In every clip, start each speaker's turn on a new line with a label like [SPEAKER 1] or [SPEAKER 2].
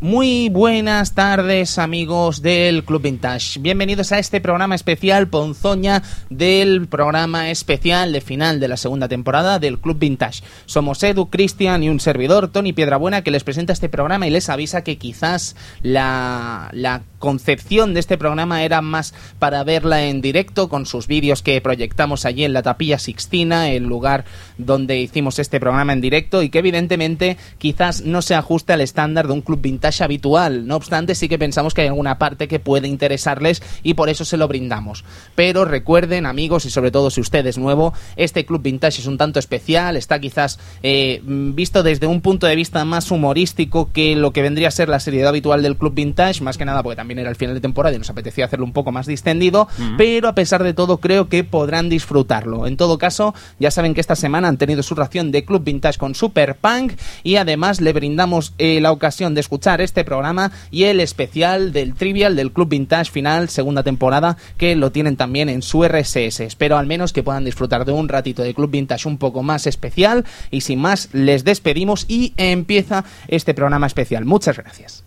[SPEAKER 1] Muy buenas tardes amigos del Club Vintage. Bienvenidos a este programa especial Ponzoña del programa especial de final de la segunda temporada del Club Vintage. Somos Edu, Cristian y un servidor, Tony Piedrabuena, que les presenta este programa y les avisa que quizás la, la concepción de este programa era más para verla en directo con sus vídeos que proyectamos allí en la Tapilla Sixtina, el lugar donde hicimos este programa en directo y que evidentemente quizás no se ajuste al estándar de un Club Vintage habitual. No obstante, sí que pensamos que hay alguna parte que puede interesarles y por eso se lo brindamos. Pero recuerden, amigos, y sobre todo si usted es nuevo, este Club Vintage es un tanto especial, está quizás eh, visto desde un punto de vista más humorístico que lo que vendría a ser la seriedad habitual del Club Vintage, más que nada porque también era el final de temporada y nos apetecía hacerlo un poco más distendido, pero a pesar de todo creo que podrán disfrutarlo. En todo caso, ya saben que esta semana han tenido su ración de Club Vintage con Super Punk y además le brindamos eh, la ocasión de escuchar este programa y el especial del Trivial del Club Vintage Final, segunda temporada, que lo tienen también en su RSS. Espero al menos que puedan disfrutar de un ratito de Club Vintage un poco más especial y sin más les despedimos y empieza este programa especial. Muchas gracias.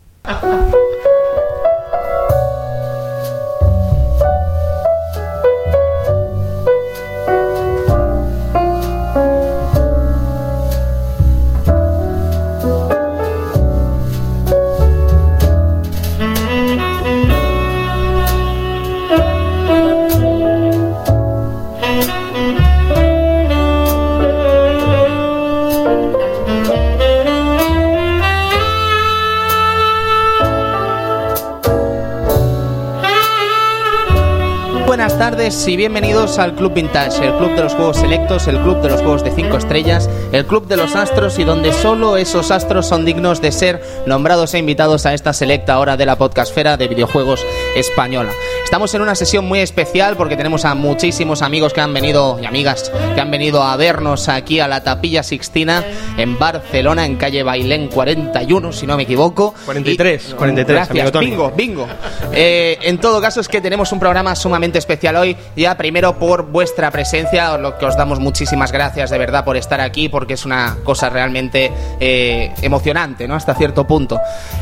[SPEAKER 1] Tardes y bienvenidos al Club Vintage, el club de los juegos selectos, el club de los juegos de 5 estrellas, el club de los astros y donde solo esos astros son dignos de ser nombrados e invitados a esta selecta hora de la podcastfera de videojuegos española. Estamos en una sesión muy especial porque tenemos a muchísimos amigos que han venido y amigas que han venido a vernos aquí a la Tapilla Sixtina en Barcelona, en calle Bailén 41, si no me equivoco.
[SPEAKER 2] 43, 43.
[SPEAKER 1] Gracias, bingo, bingo. Eh, en todo caso es que tenemos un programa sumamente especial especial hoy, ya primero por vuestra presencia, lo que os damos muchísimas gracias de verdad por estar aquí, porque es una cosa realmente eh, emocionante, ¿no? Hasta cierto punto.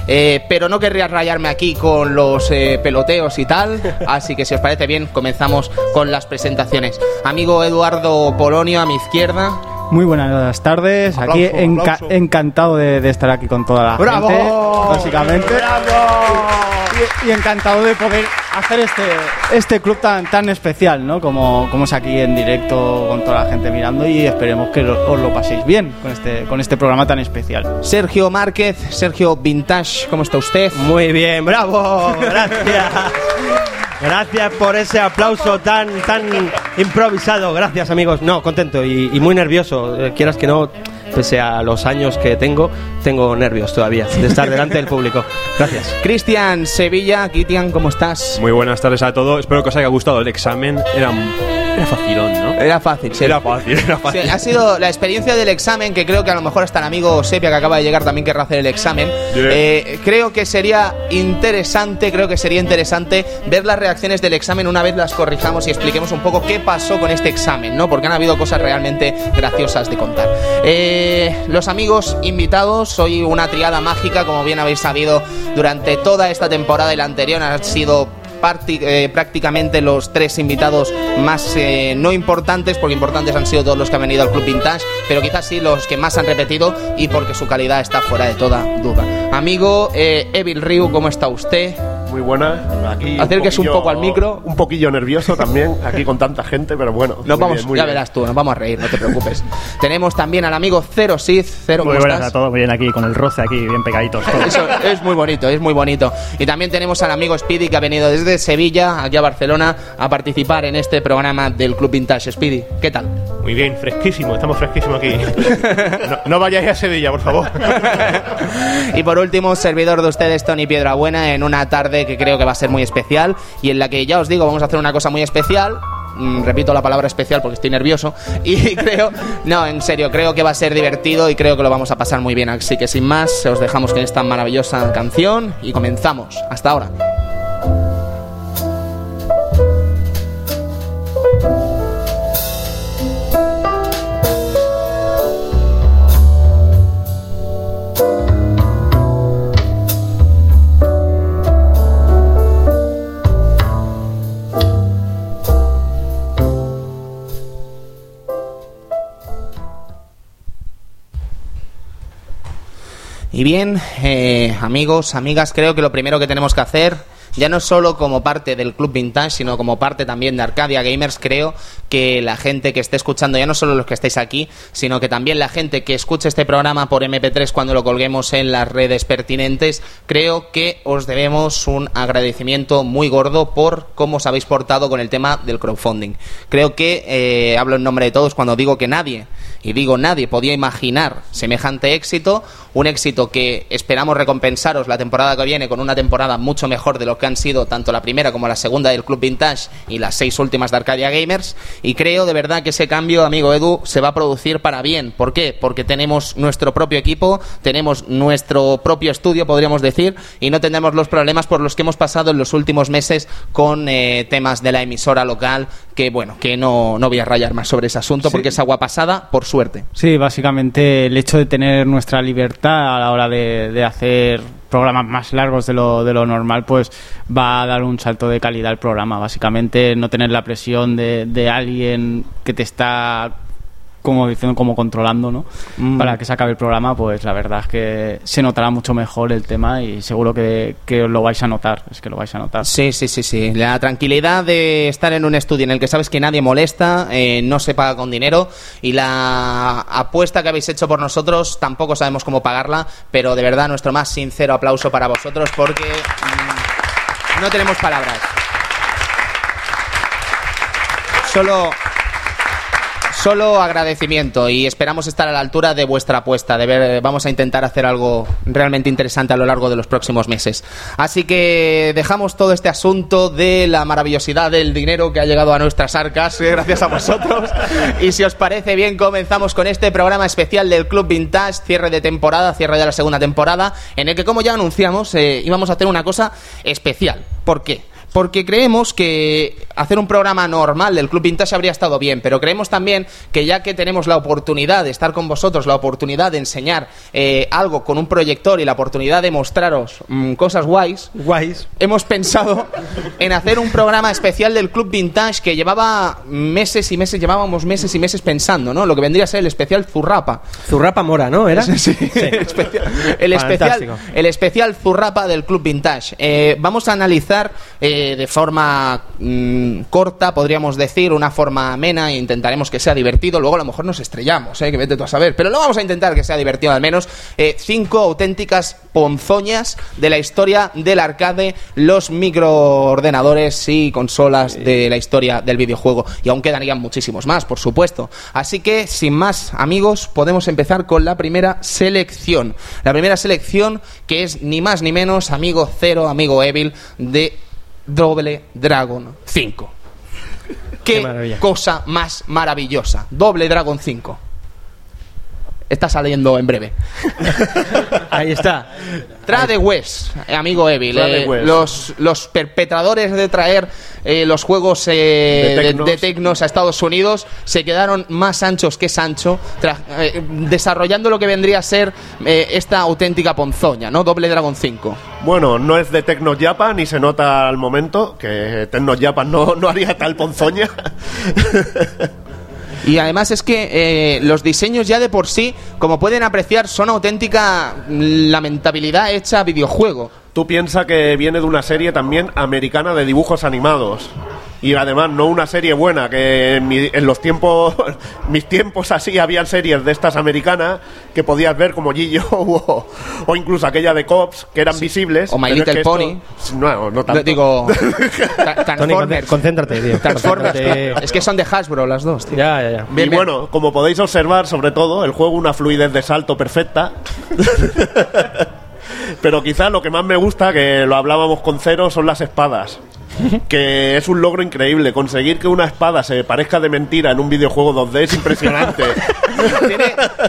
[SPEAKER 1] Eh, pero no querría rayarme aquí con los eh, peloteos y tal, así que si os parece bien, comenzamos con las presentaciones. Amigo Eduardo Polonio a mi izquierda.
[SPEAKER 2] Muy buenas tardes, aquí encantado de, estar aquí con toda la
[SPEAKER 1] ¡Bravo!
[SPEAKER 2] gente, básicamente.
[SPEAKER 1] ¡Bravo!
[SPEAKER 2] Y, encantado de poder hacer este, este club tan, tan especial, ¿no? Como, como es aquí en directo con toda la gente mirando y esperemos que os lo paséis bien con este, con este programa tan especial.
[SPEAKER 1] Sergio Márquez, Sergio Vintage, ¿cómo está usted?
[SPEAKER 3] Muy bien, bravo, gracias. Gracias por ese aplauso tan, tan improvisado. Gracias, amigos. No, contento y, y muy nervioso. Eh, quieras que no, pese a los años que tengo, tengo nervios todavía de estar delante del público. Gracias.
[SPEAKER 1] Cristian Sevilla, Kitian, ¿cómo estás?
[SPEAKER 4] Muy buenas tardes a todos. Espero que os haya gustado el examen. Era, era facilón, ¿no?
[SPEAKER 1] Era fácil, sí.
[SPEAKER 4] Era fácil, era fácil.
[SPEAKER 1] ha sido la experiencia del examen, que creo que a lo mejor hasta el amigo Sepia que acaba de llegar también querrá hacer el examen. Eh, creo que sería interesante, creo que sería interesante ver las reacciones del examen una vez las corrijamos y expliquemos un poco qué pasó con este examen, ¿no? Porque han habido cosas realmente graciosas de contar. Eh, los amigos invitados, soy una triada mágica, como bien habéis sabido durante toda esta temporada y la anterior, han sido eh, prácticamente los tres invitados más eh, no importantes, porque importantes han sido todos los que han venido al Club Vintage, pero quizás sí los que más han repetido y porque su calidad está fuera de toda duda. Amigo eh, Evil Ryu, ¿cómo está usted?
[SPEAKER 5] Muy buena. Aquí
[SPEAKER 1] Acérquese un, poco al micro.
[SPEAKER 5] Un poquillo nervioso también, aquí con tanta gente, pero bueno.
[SPEAKER 1] Nos vamos, ya verás tú, nos vamos a reír, no te preocupes. Tenemos también al amigo Zero Sith. Cero,
[SPEAKER 6] muy buenas a todos, muy bien aquí, con el roce aquí, bien pegaditos.
[SPEAKER 1] Eso es muy bonito, es muy bonito. Y también tenemos al amigo Speedy que ha venido desde Sevilla, aquí a Barcelona, a participar en este programa del Club Vintage. Speedy, ¿qué tal?
[SPEAKER 7] Muy bien, fresquísimo, estamos fresquísimos aquí. no, vayáis a Sevilla, por favor.
[SPEAKER 1] y por último, servidor de ustedes, Tony Piedrabuena, en una tarde que creo que va a ser muy especial y en la que ya os digo, vamos a hacer una cosa muy especial mm, repito la palabra especial porque estoy nervioso y creo, no, en serio, creo que va a ser divertido y creo que lo vamos a pasar muy bien. Así que sin más, os dejamos con esta maravillosa canción y comenzamos. Hasta ahora. Y bien, eh, amigos, amigas, creo que lo primero que tenemos que hacer, ya no solo como parte del Club Vintage, sino como parte también de Arcadia Gamers, creo que la gente que esté escuchando, ya no solo los que estáis aquí, sino que también la gente que escuche este programa por MP3 cuando lo colguemos en las redes pertinentes, creo que os debemos un agradecimiento muy gordo por cómo os habéis portado con el tema del crowdfunding. Creo que eh, hablo en nombre de todos cuando digo que nadie y digo nadie podía imaginar semejante éxito, un éxito que esperamos recompensaros la temporada que viene con una temporada mucho mejor de lo que han sido tanto la primera como la segunda del Club Vintage y las seis últimas de Arcadia Gamers y creo de verdad que ese cambio, amigo Edu, se va a producir para bien. ¿Por qué? Porque tenemos nuestro propio equipo, tenemos nuestro propio estudio, podríamos decir, y no tendremos los problemas por los que hemos pasado en los últimos meses con eh, temas de la emisora local, que bueno, que no, no voy a rayar más sobre ese asunto porque es agua pasada, por suerte.
[SPEAKER 2] Sí, básicamente el hecho de tener nuestra libertad a la hora de, de hacer programas más largos de lo, de lo normal, pues va a dar un salto de calidad al programa. Básicamente no tener la presión de, de alguien que te está como diciendo como controlando no
[SPEAKER 1] Mm.
[SPEAKER 2] para que se acabe el programa pues la verdad es que se notará mucho mejor el tema y seguro que, que lo vais a notar es que lo vais a notar
[SPEAKER 1] Sí, sí, sí, sí. La tranquilidad de estar en un estudio en el que sabes que nadie molesta, eh, no se paga con dinero y la apuesta que habéis hecho por nosotros tampoco sabemos cómo pagarla, pero de verdad nuestro más sincero aplauso para vosotros porque mm, no tenemos palabras. Solo Solo agradecimiento y esperamos estar a la altura de vuestra apuesta. De ver, vamos a intentar hacer algo realmente interesante a lo largo de los próximos meses. Así que dejamos todo este asunto de la maravillosidad del dinero que ha llegado a nuestras arcas, eh, gracias a vosotros. Y si os parece bien, comenzamos con este programa especial del Club Vintage, cierre de temporada, cierre de la segunda temporada, en el que, como ya anunciamos, eh, íbamos a hacer una cosa especial. ¿Por qué? Porque creemos que hacer un programa normal del Club Vintage habría estado bien, pero creemos también que ya que tenemos la oportunidad de estar con vosotros, la oportunidad de enseñar eh, algo con un proyector y la oportunidad de mostraros mm, cosas guays,
[SPEAKER 3] Guays.
[SPEAKER 1] hemos pensado en hacer un programa especial del Club Vintage que llevaba meses y meses, llevábamos meses y meses pensando, ¿no? Lo que vendría a ser el especial Zurrapa.
[SPEAKER 3] Zurrapa Mora, ¿no? ¿Era?
[SPEAKER 1] Sí, el especial, el especial, el especial Zurrapa del Club Vintage. Eh, vamos a analizar eh, de forma mm, corta, podríamos decir, una forma amena e intentaremos que sea divertido. Luego a lo mejor nos estrellamos, eh, que vete tú a saber. Pero lo vamos a intentar que sea divertido al menos. Eh, cinco auténticas ponzoñas de la historia del arcade, los microordenadores y consolas de la historia del videojuego. Y aún quedarían muchísimos más, por supuesto. Así que, sin más, amigos, podemos empezar con la primera selección. La primera selección que es ni más ni menos, amigo Cero, amigo Evil, de Doble Dragon 5. Qué,
[SPEAKER 3] Qué
[SPEAKER 1] cosa más maravillosa. Doble Dragon 5. Está saliendo en breve.
[SPEAKER 3] Ahí está.
[SPEAKER 1] Trade West, amigo Evil. Eh,
[SPEAKER 5] West.
[SPEAKER 1] los, los perpetradores de traer eh, los juegos eh,
[SPEAKER 5] De
[SPEAKER 1] de,
[SPEAKER 5] tecnos.
[SPEAKER 1] de tecnos a Estados Unidos se quedaron más anchos que Sancho, eh, desarrollando lo que vendría a ser esta auténtica ponzoña, ¿no? Doble Dragon 5.
[SPEAKER 5] Bueno, no es de Tecnos Japan ni se nota al momento que Tecnos Japan no, no haría tal ponzoña.
[SPEAKER 1] Y además es que eh, los diseños ya de por sí, como pueden apreciar, son auténtica mm, lamentabilidad hecha videojuego.
[SPEAKER 5] Tú piensas que viene de una serie también americana de dibujos animados. Y además no una serie buena, que en, mi- en los tiempos, mis tiempos así, habían series de estas americanas que podías ver como Gillo o, o incluso aquella de Cops, que eran visibles.
[SPEAKER 1] O My
[SPEAKER 5] pero es
[SPEAKER 1] Little
[SPEAKER 5] que esto-
[SPEAKER 1] Pony.
[SPEAKER 5] no, no tanto.
[SPEAKER 1] Digo,
[SPEAKER 3] Tony,
[SPEAKER 1] Transformers.
[SPEAKER 3] concéntrate, tío.
[SPEAKER 1] Transformers.
[SPEAKER 3] Concéntrate.
[SPEAKER 1] Es que son de Hasbro las dos, tío.
[SPEAKER 3] Ya, ya, ya.
[SPEAKER 1] Bien,
[SPEAKER 5] y
[SPEAKER 1] bien.
[SPEAKER 5] bueno, como podéis observar, sobre todo, el juego una fluidez de salto perfecta. Pero quizás lo que más me gusta, que lo hablábamos con Cero, son las espadas. Que es un logro increíble. Conseguir que una espada se parezca de mentira en un videojuego 2D es impresionante.
[SPEAKER 1] tiene,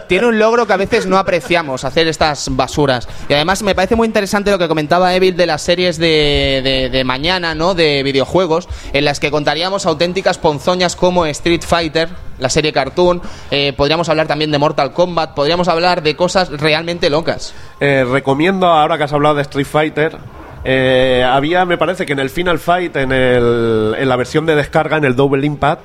[SPEAKER 1] tiene un logro que a veces no apreciamos, hacer estas basuras. Y además me parece muy interesante lo que comentaba Evil de las series de, de- de mañana, ¿no? De videojuegos, en las que contaríamos auténticas ponzoñas como Street Fighter, la serie cartoon. eh, podríamos hablar también de Mortal Kombat, podríamos hablar de cosas realmente locas.
[SPEAKER 5] Eh, recomiendo, ahora que has hablado de Street Fighter, eh, había, me parece que en el Final Fight, en, el, en la versión de descarga, en el Double Impact,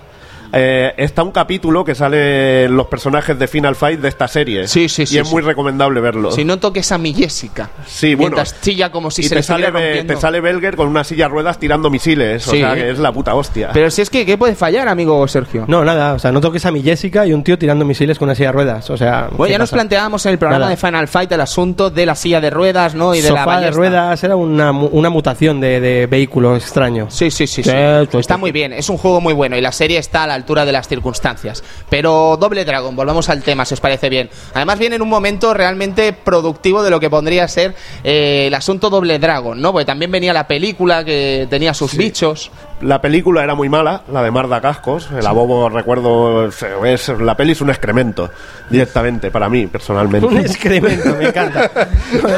[SPEAKER 5] eh, está un capítulo que sale los personajes de Final Fight de esta serie.
[SPEAKER 1] Sí, sí, sí,
[SPEAKER 5] Y es
[SPEAKER 1] sí.
[SPEAKER 5] muy recomendable verlo.
[SPEAKER 1] Si no toques a mi Jessica.
[SPEAKER 5] Sí, bueno.
[SPEAKER 1] Chilla como si
[SPEAKER 5] y
[SPEAKER 1] se
[SPEAKER 5] te
[SPEAKER 1] le
[SPEAKER 5] sale,
[SPEAKER 1] estuviera
[SPEAKER 5] Be- te sale Belger con una silla de ruedas tirando misiles. O sea, que es la puta hostia.
[SPEAKER 1] Pero si es que, ¿qué puede fallar, amigo Sergio?
[SPEAKER 3] No, nada, o sea, no toques a mi Jessica y un tío tirando misiles con una silla de ruedas. O sea,
[SPEAKER 1] Bueno,
[SPEAKER 3] ¿qué
[SPEAKER 1] ya nos planteábamos en el programa
[SPEAKER 3] Nada.
[SPEAKER 1] de Final Fight el asunto de la silla de ruedas, ¿no? Y de la
[SPEAKER 3] Sofá de
[SPEAKER 1] ballesta.
[SPEAKER 3] ruedas era una, una mutación de, de vehículo extraño.
[SPEAKER 1] Sí, sí, sí,
[SPEAKER 3] Sí,
[SPEAKER 1] Está muy bien, es un juego muy bueno y la serie está a la altura de las circunstancias. Pero Doble Dragon, volvamos al tema, si os parece bien. Además viene en un momento realmente productivo de lo que podría ser eh, el asunto Doble Dragon, ¿no? Porque también venía la película que tenía sus bichos.
[SPEAKER 5] La película era muy mala, la de Marda Cascos. El abobo, recuerdo, es, la peli es un excremento, directamente, para mí, personalmente.
[SPEAKER 3] Un excremento, me encanta.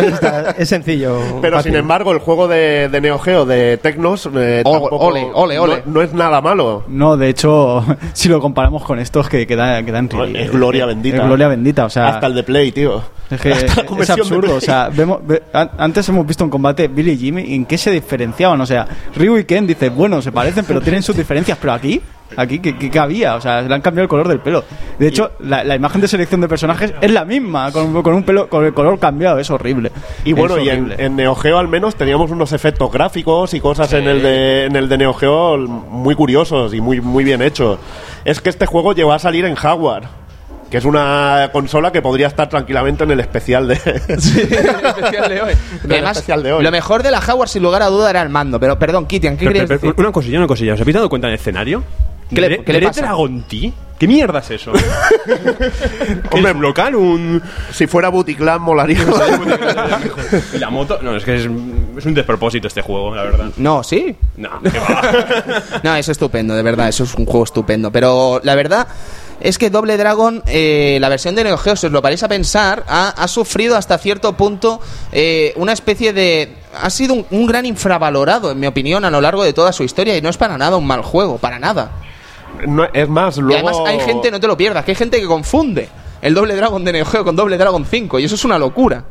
[SPEAKER 3] Está- es sencillo.
[SPEAKER 5] Pero
[SPEAKER 3] fácil.
[SPEAKER 5] sin embargo, el juego de, de Neo Geo de Tecnos eh,
[SPEAKER 1] Ole,
[SPEAKER 5] tampoco-
[SPEAKER 1] ole, ole, ole.
[SPEAKER 5] No, no es nada malo.
[SPEAKER 2] No, de hecho, si lo comparamos con estos que quedan quedan
[SPEAKER 5] Es gloria bendita.
[SPEAKER 2] Es gloria bendita, o sea,
[SPEAKER 5] Hasta el de Play, tío.
[SPEAKER 2] es que es absurdo, o sea, vemos, ve- an- antes hemos visto un combate Billy y Jimmy, ¿en qué se diferenciaban? O sea, Ryu y Ken dices, bueno, se parecen, pero tienen sus diferencias, pero aquí, aquí, ¿qué, qué, había? O sea, le han cambiado el color del pelo. De hecho, la, la imagen de selección de personajes es la misma, con, con un pelo, con el color cambiado, es horrible.
[SPEAKER 5] Y bueno, y en Neo Geo al menos teníamos unos efectos gráficos y cosas en el de en el de Neo Geo muy curiosos y muy muy bien hechos. Es que este juego llegó a salir en Jaguar, que es una consola que podría estar tranquilamente en el especial de
[SPEAKER 1] especial de hoy. Además,
[SPEAKER 5] especial de hoy.
[SPEAKER 1] lo mejor de la Jaguar, sin lugar a duda, era el mando. Pero, perdón, Kitian, ¿qué
[SPEAKER 4] Pero,
[SPEAKER 1] querías
[SPEAKER 4] pero, pero,
[SPEAKER 1] decir?
[SPEAKER 4] una cosilla, una cosilla. ¿Os habéis dado cuenta del escenario?
[SPEAKER 1] ¿Qué le-
[SPEAKER 4] ¿Red-
[SPEAKER 1] qué le pasa?
[SPEAKER 4] Dragon T? ¿Qué mierda es eso? Hombre, un local, un...
[SPEAKER 5] si fuera Buticlan molaría.
[SPEAKER 4] ¿Y la moto? No, es que es, es un despropósito este juego, la verdad.
[SPEAKER 1] No, sí.
[SPEAKER 4] No, qué va.
[SPEAKER 1] No, es estupendo, de verdad, eso es un juego estupendo. Pero la verdad es que Doble Dragon, eh, la versión de Neo Geo, si os lo paréis a pensar, ha, ha sufrido hasta cierto punto eh, una especie de... Ha sido un, un gran infravalorado, en mi opinión, a lo largo de toda su historia y no es para nada un mal juego, para nada.
[SPEAKER 5] No, es más,
[SPEAKER 1] Y
[SPEAKER 5] luego
[SPEAKER 1] además hay gente, no te lo pierdas, que hay gente que confunde el Doble Dragon de Neo Geo con Doble Dragon 5 y eso es una locura.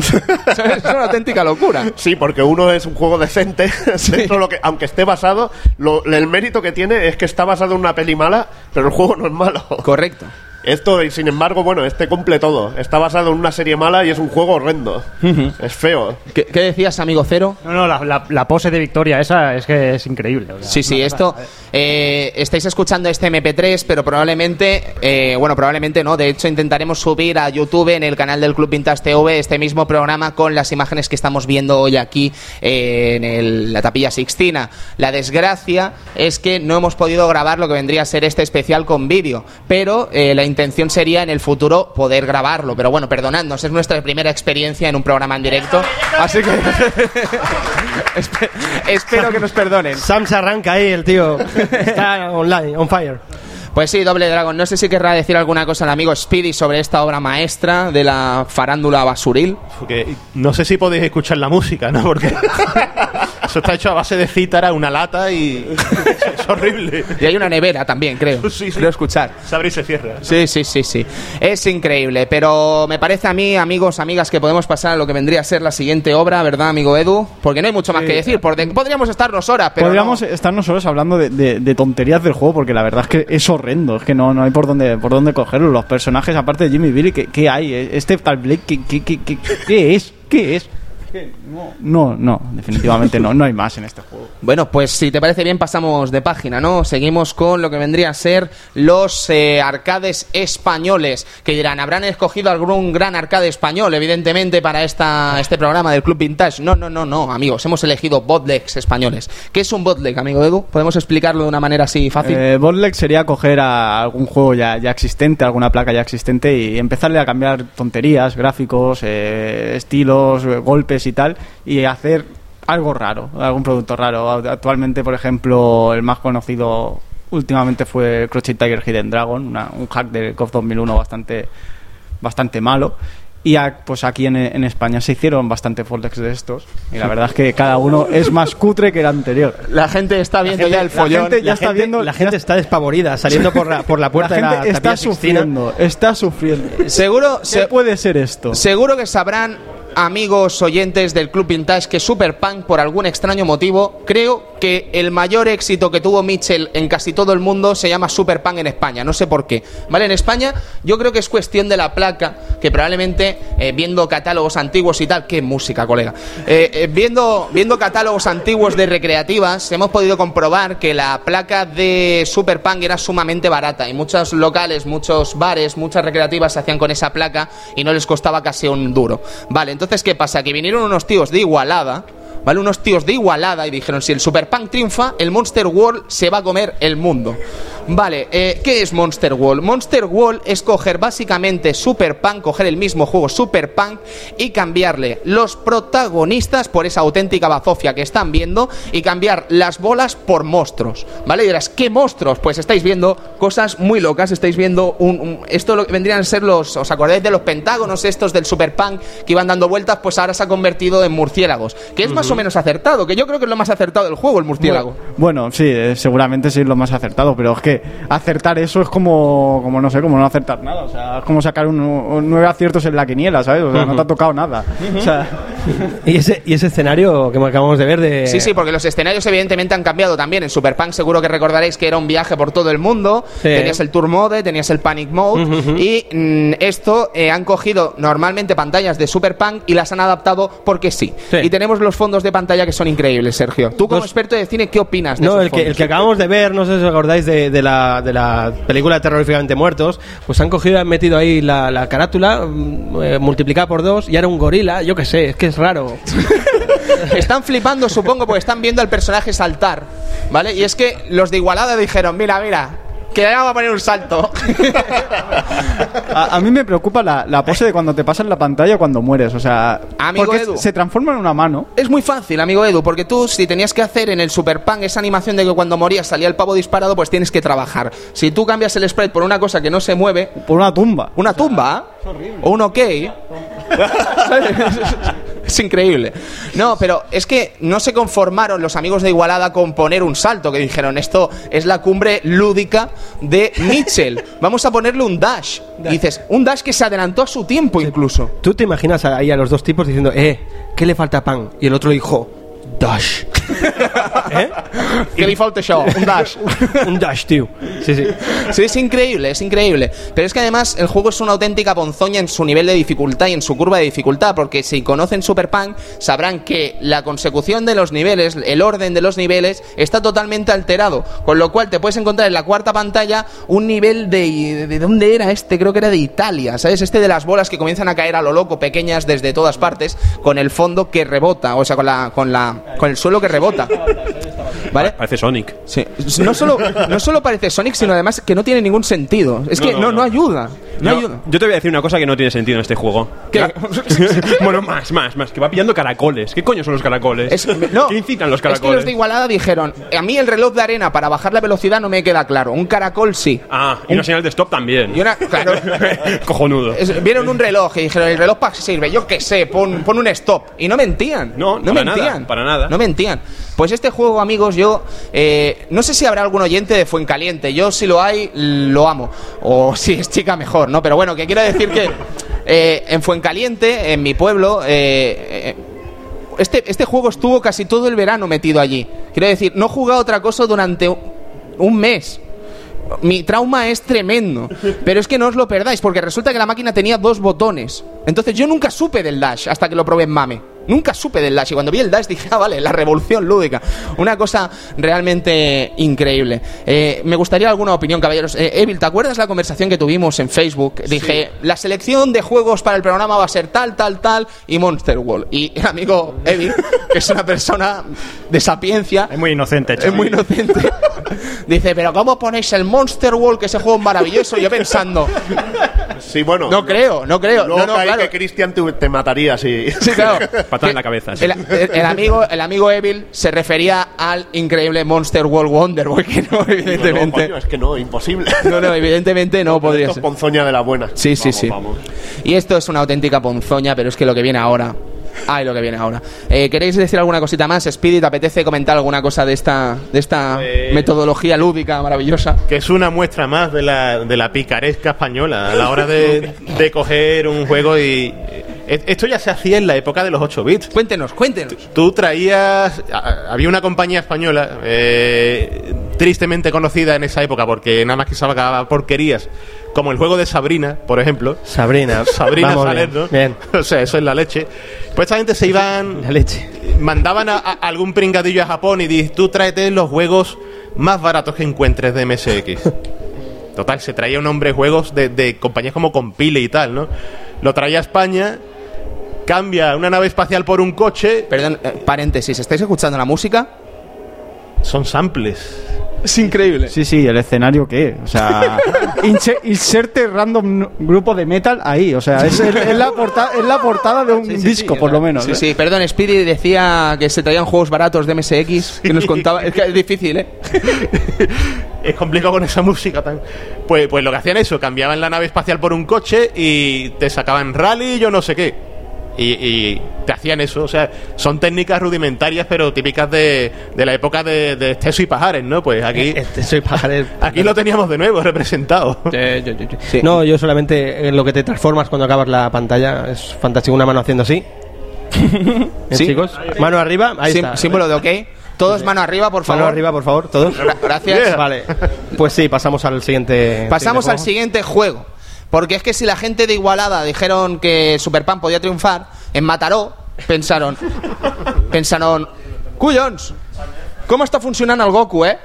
[SPEAKER 1] Es una auténtica locura.
[SPEAKER 5] Sí, porque uno es un juego decente, lo que, aunque esté basado, lo- el mérito que tiene es que está basado en una peli mala, pero el juego no es malo.
[SPEAKER 1] Correcto.
[SPEAKER 5] Esto, y sin embargo, bueno, este cumple todo. Está basado en una serie mala y es un juego horrendo. Es feo.
[SPEAKER 1] ¿Qué, qué decías, amigo Cero?
[SPEAKER 6] No, no, la, la- la pose de victoria esa es que es increíble. o sea,
[SPEAKER 1] Sí, sí, esto. eh, estáis escuchando este MP3, pero probablemente. eh, bueno, probablemente no. De hecho, intentaremos subir a YouTube en el canal del Club Vintage TV este mismo programa con las imágenes que estamos viendo hoy aquí eh, en el- la tapilla Sixtina. La desgracia es que no hemos podido grabar lo que vendría a ser este especial con vídeo, pero eh, la intención sería en el futuro poder grabarlo. Pero bueno, perdonadnos, es nuestra primera experiencia en un programa en directo, así que. espe- espero que nos perdonen.
[SPEAKER 3] Sam se arranca ahí, el tío. Está online, on fire.
[SPEAKER 1] Pues sí, Doble Dragon. No sé si querrá decir alguna cosa el amigo Speedy sobre esta obra maestra de la farándula basuril.
[SPEAKER 7] Porque no sé si podéis escuchar la música, ¿no? Porque eso está hecho a base de cítara, una lata y es horrible.
[SPEAKER 1] Y hay una nevera también, creo.
[SPEAKER 7] Sí, sí.
[SPEAKER 1] Creo escuchar.
[SPEAKER 7] Se abre y se cierra.
[SPEAKER 1] Sí, sí, sí, sí. Es increíble, pero me parece a mí, amigos, amigas, que podemos pasar a lo que vendría a ser la siguiente obra, ¿verdad, amigo Edu? Porque no hay mucho más que decir. Porque podríamos estarnos horas, pero.
[SPEAKER 2] Podríamos
[SPEAKER 1] no.
[SPEAKER 2] estarnos solos hablando de, de- de tonterías del juego, porque la verdad es que es horrendo, es que no, no hay por dónde, por dónde cogerlo. Los personajes, aparte de Jimmy Billy, ¿qué, qué hay? Este tal Blake, ¿qué, qué, qué, qué- qué es? ¿Qué es? No, no, definitivamente no, no hay más en este juego.
[SPEAKER 1] Bueno, pues si te parece bien pasamos de página, ¿no? Seguimos con lo que vendría a ser los eh, arcades españoles, que dirán, ¿habrán escogido algún gran arcade español, evidentemente, para esta, este programa del Club Vintage? No, no, no, no, amigos, hemos elegido botlegs españoles. ¿Qué es un botleg, amigo Edu? ¿Podemos explicarlo de una manera así fácil?
[SPEAKER 2] Eh, Botleg sería coger a algún juego ya, ya existente, alguna placa ya existente y empezarle a cambiar tonterías, gráficos, eh, estilos, eh, y tal, y hacer algo raro, algún producto raro. Actualmente, por ejemplo, el más conocido últimamente fue Crochet Tiger Hidden Dragon, una- un hack de KOF 2001 bastante, bastante malo. Y a- pues aquí en, en España se hicieron bastante Foldex de estos. Y la verdad es que cada uno es más cutre que el anterior.
[SPEAKER 1] La gente está viendo ya el
[SPEAKER 2] la
[SPEAKER 1] follón.
[SPEAKER 2] gente ya
[SPEAKER 3] la
[SPEAKER 2] está
[SPEAKER 3] gente,
[SPEAKER 2] viendo-
[SPEAKER 3] la gente está despavorida saliendo por la, por la puerta
[SPEAKER 2] la gente
[SPEAKER 3] de la
[SPEAKER 2] está
[SPEAKER 3] Sixtina.
[SPEAKER 2] sufriendo, está sufriendo.
[SPEAKER 1] Seguro,
[SPEAKER 2] ¿Qué
[SPEAKER 1] se-
[SPEAKER 2] puede ser esto?
[SPEAKER 1] seguro que sabrán amigos oyentes del Club Vintage, que Super Punk, por algún extraño motivo, creo que el mayor éxito que tuvo Mitchell en casi todo el mundo se llama Super Punk en España. No sé por qué. ¿Vale? En España, yo creo que es cuestión de la placa, que probablemente eh, viendo catálogos antiguos y tal, qué música, colega. Eh, eh, viendo, viendo catálogos antiguos de recreativas, hemos podido comprobar que la placa de Super Punk era sumamente barata y muchos locales, muchos bares, muchas recreativas se hacían con esa placa y no les costaba casi un duro. Vale, entonces, ¿qué pasa? Que vinieron unos tíos de Igualada, ¿vale? Unos tíos de Igualada y dijeron, si el Super Punk triunfa, el Monster World se va a comer el mundo. Vale, eh, ¿qué es Monster World? Monster World es coger básicamente Super Punk, coger el mismo juego Super Punk y cambiarle los protagonistas por esa auténtica bazofia que están viendo y cambiar las bolas por monstruos, ¿vale? Y dirás, ¿qué monstruos? Pues estáis viendo cosas muy locas, estáis viendo un... un- esto lo que vendrían a ser los... ¿Os acordáis de los pentágonos estos del Super Punk que iban dando vueltas? Pues ahora se ha convertido en murciélagos, que es más o menos acertado, que yo creo que es lo más acertado del juego, el murciélago.
[SPEAKER 2] Bueno, sí, eh, seguramente sí es lo más acertado, pero es que acertar eso es como, como no sé, como no acertar nada. O sea, es como sacar un, un nueve aciertos en la quiniela, ¿sabes? O sea, no te ha tocado nada. O sea,
[SPEAKER 3] ¿Y ese, y ese escenario que acabamos de ver de...
[SPEAKER 1] Sí, sí, porque los escenarios evidentemente han cambiado también. En Super Punk seguro que recordaréis que era un viaje por todo el mundo.
[SPEAKER 3] Sí.
[SPEAKER 1] Tenías el Tour Mode, tenías el Panic Mode. Y mm, esto eh, han cogido normalmente pantallas de Super Punk y las han adaptado porque sí.
[SPEAKER 3] Sí.
[SPEAKER 1] Y tenemos los fondos de pantalla que son increíbles, Sergio. Tú como
[SPEAKER 3] Los-
[SPEAKER 1] experto de cine, ¿qué opinas de
[SPEAKER 3] No,
[SPEAKER 1] esos
[SPEAKER 3] el que, el que acabamos de ver, no sé si os acordáis de, de la, de la película Terroríficamente Muertos, pues han cogido y han metido ahí la, la carátula mm, eh, multiplicada por dos y ahora un gorila, yo qué sé, es que es raro.
[SPEAKER 1] Están flipando, supongo, porque están viendo al personaje saltar. ¿Vale? Y es que los de Igualada dijeron, mira, mira, que ahora va a poner un salto.
[SPEAKER 2] a, a mí me preocupa la, la pose de cuando te pasas la pantalla cuando mueres. O sea,
[SPEAKER 1] Amigo
[SPEAKER 2] porque
[SPEAKER 1] Edu.
[SPEAKER 2] se transforma en una mano.
[SPEAKER 1] Es muy fácil, amigo Edu, porque tú si tenías que hacer en el Super Punk esa animación de que cuando morías salía el pavo disparado, pues tienes que trabajar. Si tú cambias el sprite por una cosa que no se mueve,
[SPEAKER 2] Por una tumba.
[SPEAKER 1] una tumba o un ok, es increíble. No, pero es que no se conformaron los amigos de Igualada con poner un salto, que dijeron, esto es la cumbre lúdica de Mitchell, vamos a ponerle un dash. Y dices, un dash que se adelantó a su tiempo incluso.
[SPEAKER 3] ¿Tú te imaginas ahí a los dos tipos diciendo, eh, ¿qué le falta a pan? Y el otro dijo, dash. ¿Eh?
[SPEAKER 1] Que le falta això, un dash.
[SPEAKER 3] Un dash, tío. Sí, sí.
[SPEAKER 1] Sí, es increíble, es increíble. Pero es que además el juego es una auténtica ponzoña en su nivel de dificultad y en su curva de dificultad, porque si conocen Super Punk sabrán que la consecución de los niveles, el orden de los niveles, está totalmente alterado. Con lo cual te puedes encontrar en la cuarta pantalla un nivel de... ¿De dónde era este? Creo que era de Italia, ¿sabes? Este de las bolas que comienzan a caer a lo loco, pequeñas desde todas partes, con el fondo que rebota, o sea, con, la, con, la, con el suelo que rebota. ¿Vale?
[SPEAKER 4] Parece Sonic.
[SPEAKER 1] Sí. No solo, no solo parece Sonic, sino además que no tiene ningún sentido. Es que
[SPEAKER 4] no,
[SPEAKER 1] no, ayuda. No,
[SPEAKER 4] No,
[SPEAKER 1] ayuda.
[SPEAKER 4] yo te voy a decir una cosa que no tiene sentido en este juego.
[SPEAKER 1] ¿Qué?
[SPEAKER 4] bueno, más, más, más. Que va pillando caracoles. ¿Qué coño son los caracoles?
[SPEAKER 1] Es- no,
[SPEAKER 4] ¿Qué incitan los
[SPEAKER 1] Es que
[SPEAKER 4] caracoles?
[SPEAKER 1] los de Igualada dijeron, a mí el reloj de arena para bajar la velocidad no me queda claro. Un caracol sí.
[SPEAKER 4] Ah, y una señal de stop también.
[SPEAKER 1] Y una- claro.
[SPEAKER 4] Cojonudo.
[SPEAKER 1] Es- vieron un reloj y dijeron, el reloj para qué sirve, yo qué sé, pon, pon un stop. Y no mentían.
[SPEAKER 4] No,
[SPEAKER 1] no
[SPEAKER 4] para
[SPEAKER 1] mentían.
[SPEAKER 4] nada, para nada.
[SPEAKER 1] No mentían. Pues este juego, amigos, yo eh, no sé si habrá algún oyente de Fuencaliente. Yo, si lo hay, lo amo. O si es chica, mejor, ¿no? Pero bueno, que quiero decir que eh, en Fuencaliente, en mi pueblo, eh, eh, este, este juego estuvo casi todo el verano metido allí. Quiero decir, no he jugado otra cosa durante un mes. Mi trauma es tremendo. Pero es que no os lo perdáis, porque resulta que la máquina tenía dos botones. Entonces yo nunca supe del dash hasta que lo probé en Mame. Nunca supe del dash. Y cuando vi el dash dije, ah, vale, la revolución lúdica. Una cosa realmente increíble. Eh, me gustaría alguna opinión, caballeros. Eh, Evil, ¿te acuerdas la conversación que tuvimos en Facebook? Dije, la selección de juegos para el programa va a ser tal, tal, tal y Monster World. Y el amigo Evil, que es una persona de sapiencia,
[SPEAKER 6] Es muy inocente,
[SPEAKER 1] es muy inocente. Dice, pero ¿cómo ponéis el Monster World, que ese juego es maravilloso? Y yo pensando,
[SPEAKER 5] Sí, bueno.
[SPEAKER 1] no creo, no creo.
[SPEAKER 5] Luego
[SPEAKER 1] No, no, claro.
[SPEAKER 5] que Cristian te, te mataría si.
[SPEAKER 1] Sí, claro.
[SPEAKER 4] Patada en la cabeza, sí.
[SPEAKER 1] El, el- el amigo, el amigo Evil se refería al increíble Monster World Wonder Boy, que no,
[SPEAKER 5] No,
[SPEAKER 1] evidentemente.
[SPEAKER 5] coño, es que no, imposible.
[SPEAKER 1] No, no, evidentemente no podría
[SPEAKER 5] Esto es
[SPEAKER 1] ser.
[SPEAKER 5] ponzoña de la buena.
[SPEAKER 1] Sí, sí,
[SPEAKER 5] Vamos,
[SPEAKER 1] sí.
[SPEAKER 5] vamos.
[SPEAKER 1] Y esto es una auténtica ponzoña, pero es que lo que viene ahora. Ay, lo que viene ahora. Eh, ¿Queréis decir alguna cosita más? Speedy, ¿te apetece comentar alguna cosa de esta, de esta
[SPEAKER 7] Pues-
[SPEAKER 1] metodología lúdica maravillosa?
[SPEAKER 7] Que es una muestra más de la, de la picaresca española a la hora de, de coger un juego y, Esto ya se hacía en la época de los 8 bits.
[SPEAKER 1] Cuéntenos, cuéntenos.
[SPEAKER 7] Tú traías. a- Había una compañía española, eh, tristemente conocida en esa época, porque nada más que sacaba porquerías, como el juego de Sabrina, por ejemplo.
[SPEAKER 3] Sabrina.
[SPEAKER 7] Sabrina
[SPEAKER 3] Vamos
[SPEAKER 7] Salerno.
[SPEAKER 3] Bien.
[SPEAKER 7] O sea, eso es la leche. Pues esta gente se iban.
[SPEAKER 3] La leche.
[SPEAKER 7] Mandaban a, a algún pringadillo a Japón y dices, tú tráete los juegos más baratos que encuentres de MSX. Total, se traía un hombre de juegos de, de compañías como Compile y tal, ¿no? Lo traía a España, cambia una nave espacial por un coche,
[SPEAKER 1] Perdón, eh, paréntesis, ¿estáis escuchando la música?
[SPEAKER 7] son samples.
[SPEAKER 1] Es increíble.
[SPEAKER 2] Sí, sí, el escenario qué, o sea, inse- inserte random grupo de metal ahí, o sea, es, el- es la, portada, es la portada de un disco, por lo menos.
[SPEAKER 1] Sí,
[SPEAKER 2] ¿eh?
[SPEAKER 1] sí, perdón, Speedy decía que se traían juegos baratos de MSX, que nos contaba. Es que es difícil, ¿eh?
[SPEAKER 7] es complicado con esa música tan. Pues, pues lo que hacían eso, cambiaban la nave espacial por un coche y te sacaban rally, yo no sé qué. Y, y te hacían eso, o sea, son técnicas rudimentarias, pero típicas de, de la época de, de Esteso y Pajares, ¿no? Pues aquí,
[SPEAKER 3] Este soy pajarero.
[SPEAKER 7] aquí lo teníamos de nuevo representado.
[SPEAKER 1] Sí.
[SPEAKER 3] No, yo solamente en lo que te transformas cuando acabas la pantalla es fantástico. Una mano haciendo así. ¿Eh,
[SPEAKER 1] Sí.
[SPEAKER 3] chicos? Mano arriba. Ahí
[SPEAKER 1] Sim-
[SPEAKER 3] está.
[SPEAKER 1] símbolo de ok. Todos mano arriba, por favor.
[SPEAKER 3] Mano arriba, por favor, todos.
[SPEAKER 1] Gra- gracias.
[SPEAKER 3] Vale. Pues sí, pasamos al siguiente.
[SPEAKER 1] Pasamos al
[SPEAKER 3] siguiente
[SPEAKER 1] juego. Porque es que si la gente de Igualada dijeron que Super Pan podía triunfar, en Mataró pensaron. pensaron. Cuyons, ¿cómo está funcionando el Goku, eh?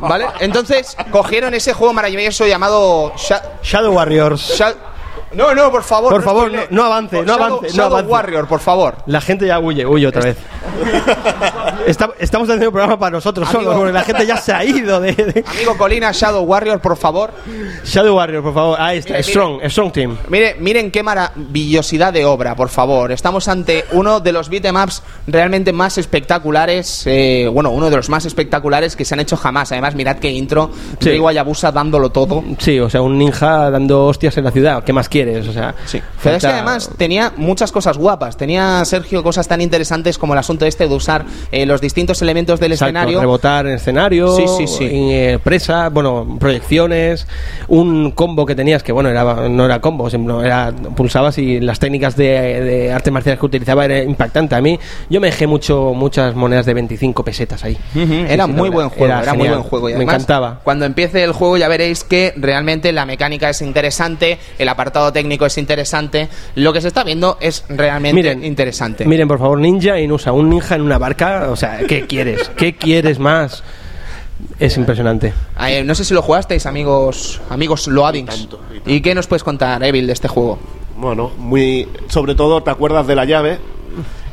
[SPEAKER 1] ¿Vale? Entonces cogieron ese juego maravilloso llamado. Sha-.
[SPEAKER 3] Shadow Warriors.
[SPEAKER 1] Sha- no, no, por favor.
[SPEAKER 3] Por favor, no- no avance, no
[SPEAKER 1] Shadow-
[SPEAKER 3] avance, no
[SPEAKER 1] Shadow
[SPEAKER 3] avance.
[SPEAKER 1] Warrior, por favor.
[SPEAKER 3] La gente ya huye, huye otra vez. Está- estamos haciendo un programa para nosotros
[SPEAKER 1] Amigo.
[SPEAKER 3] solos, porque la gente ya se ha ido de, de-
[SPEAKER 1] Amigo Colina, Shadow Warrior, por favor.
[SPEAKER 3] Shadow Warrior, por favor. Ahí está,
[SPEAKER 1] Mire,
[SPEAKER 3] Strong, Strong Team.
[SPEAKER 1] Mire, miren qué maravillosidad de obra, por favor. Estamos ante uno de los beatemaps realmente más espectaculares, eh, bueno, uno de los más espectaculares que se han hecho jamás. Además, mirad qué intro,
[SPEAKER 3] Sí.
[SPEAKER 1] Ryu Hayabusa dándolo todo.
[SPEAKER 3] Sí, o sea, un ninja dando hostias en la ciudad. ¿Qué más quieres? O sea,
[SPEAKER 1] Sí. Pero es que además tenía muchas cosas guapas. Tenía, Sergio, cosas tan interesantes como el asunto este de usar eh, los distintos elementos del
[SPEAKER 3] Exacto,
[SPEAKER 1] escenario.
[SPEAKER 3] rebotar en escenario,
[SPEAKER 1] Sí, sí, sí.
[SPEAKER 3] y, eh, presa, bueno, proyecciones, un combo que tenías que, bueno, era, no era combo, sino era pulsabas y las técnicas de, de artes marciales que utilizaba era impactante. A mí, yo me dejé mucho, muchas monedas de 25 pesetas ahí.
[SPEAKER 1] Era muy buen juego, era, muy buen juego. Y
[SPEAKER 3] me encantaba.
[SPEAKER 1] Cuando empiece el juego ya veréis que realmente la mecánica es interesante, el apartado técnico es interesante, lo que se está viendo es realmente
[SPEAKER 3] Miren,
[SPEAKER 1] interesante.
[SPEAKER 3] Miren, por favor, Ninja Inusa, un ninja en una barca, o sea, ¿qué quieres? ¿Qué quieres más? Es impresionante.
[SPEAKER 1] Eh, no sé si lo jugasteis, amigos, amigos Loadings. ¿Y qué nos puedes contar, Evil, de este juego?
[SPEAKER 5] Bueno, muy. Sobre todo, ¿te acuerdas de la llave?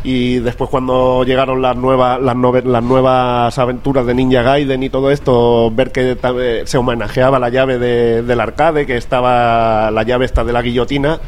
[SPEAKER 5] Y después, cuando llegaron las nuevas, las, nove- las nuevas aventuras de Ninja Gaiden y todo esto, ver que eh, se homenajeaba la llave de- del arcade, que estaba la llave esta de la guillotina,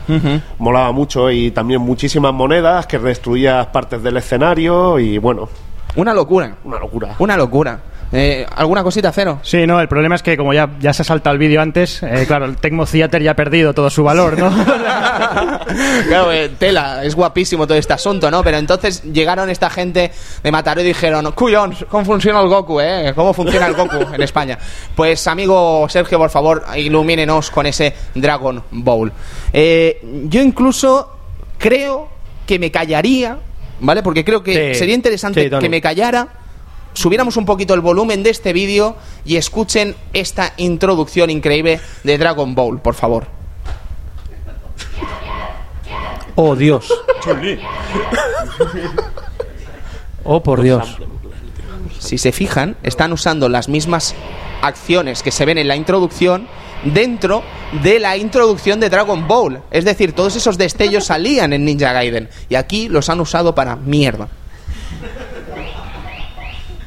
[SPEAKER 5] molaba mucho. Y también muchísimas monedas, que destruías partes del escenario. Y bueno,
[SPEAKER 1] Una locura,
[SPEAKER 5] una locura.
[SPEAKER 1] una locura. Eh, ¿Alguna cosita, Cero?
[SPEAKER 6] Sí, no, el problema es que como ya, ya se ha saltado el vídeo antes, eh, claro, el Tecmo Theater ya ha perdido todo su valor, ¿no?
[SPEAKER 1] claro, eh, tela, es guapísimo todo este asunto, ¿no? Pero entonces llegaron esta gente de Mataró y dijeron, cuyons, ¿cómo funciona el Goku, eh? ¿Cómo funciona el Goku en España? Pues, amigo Sergio, por favor, ilumínenos con ese Dragon Ball. Yo incluso creo que me callaría, ¿vale? Porque creo que
[SPEAKER 3] Sí.
[SPEAKER 1] sería interesante
[SPEAKER 3] Sí,
[SPEAKER 1] que me callara subiéramos un poquito el volumen de este vídeo y escuchen esta introducción increíble de Dragon Ball, por favor.
[SPEAKER 3] Oh, Dios. Oh, por Dios.
[SPEAKER 1] Si se fijan, están usando las mismas acciones que se ven en la introducción dentro de la introducción de Dragon Ball. Es decir, todos esos destellos salían en Ninja Gaiden y aquí los han usado para mierda.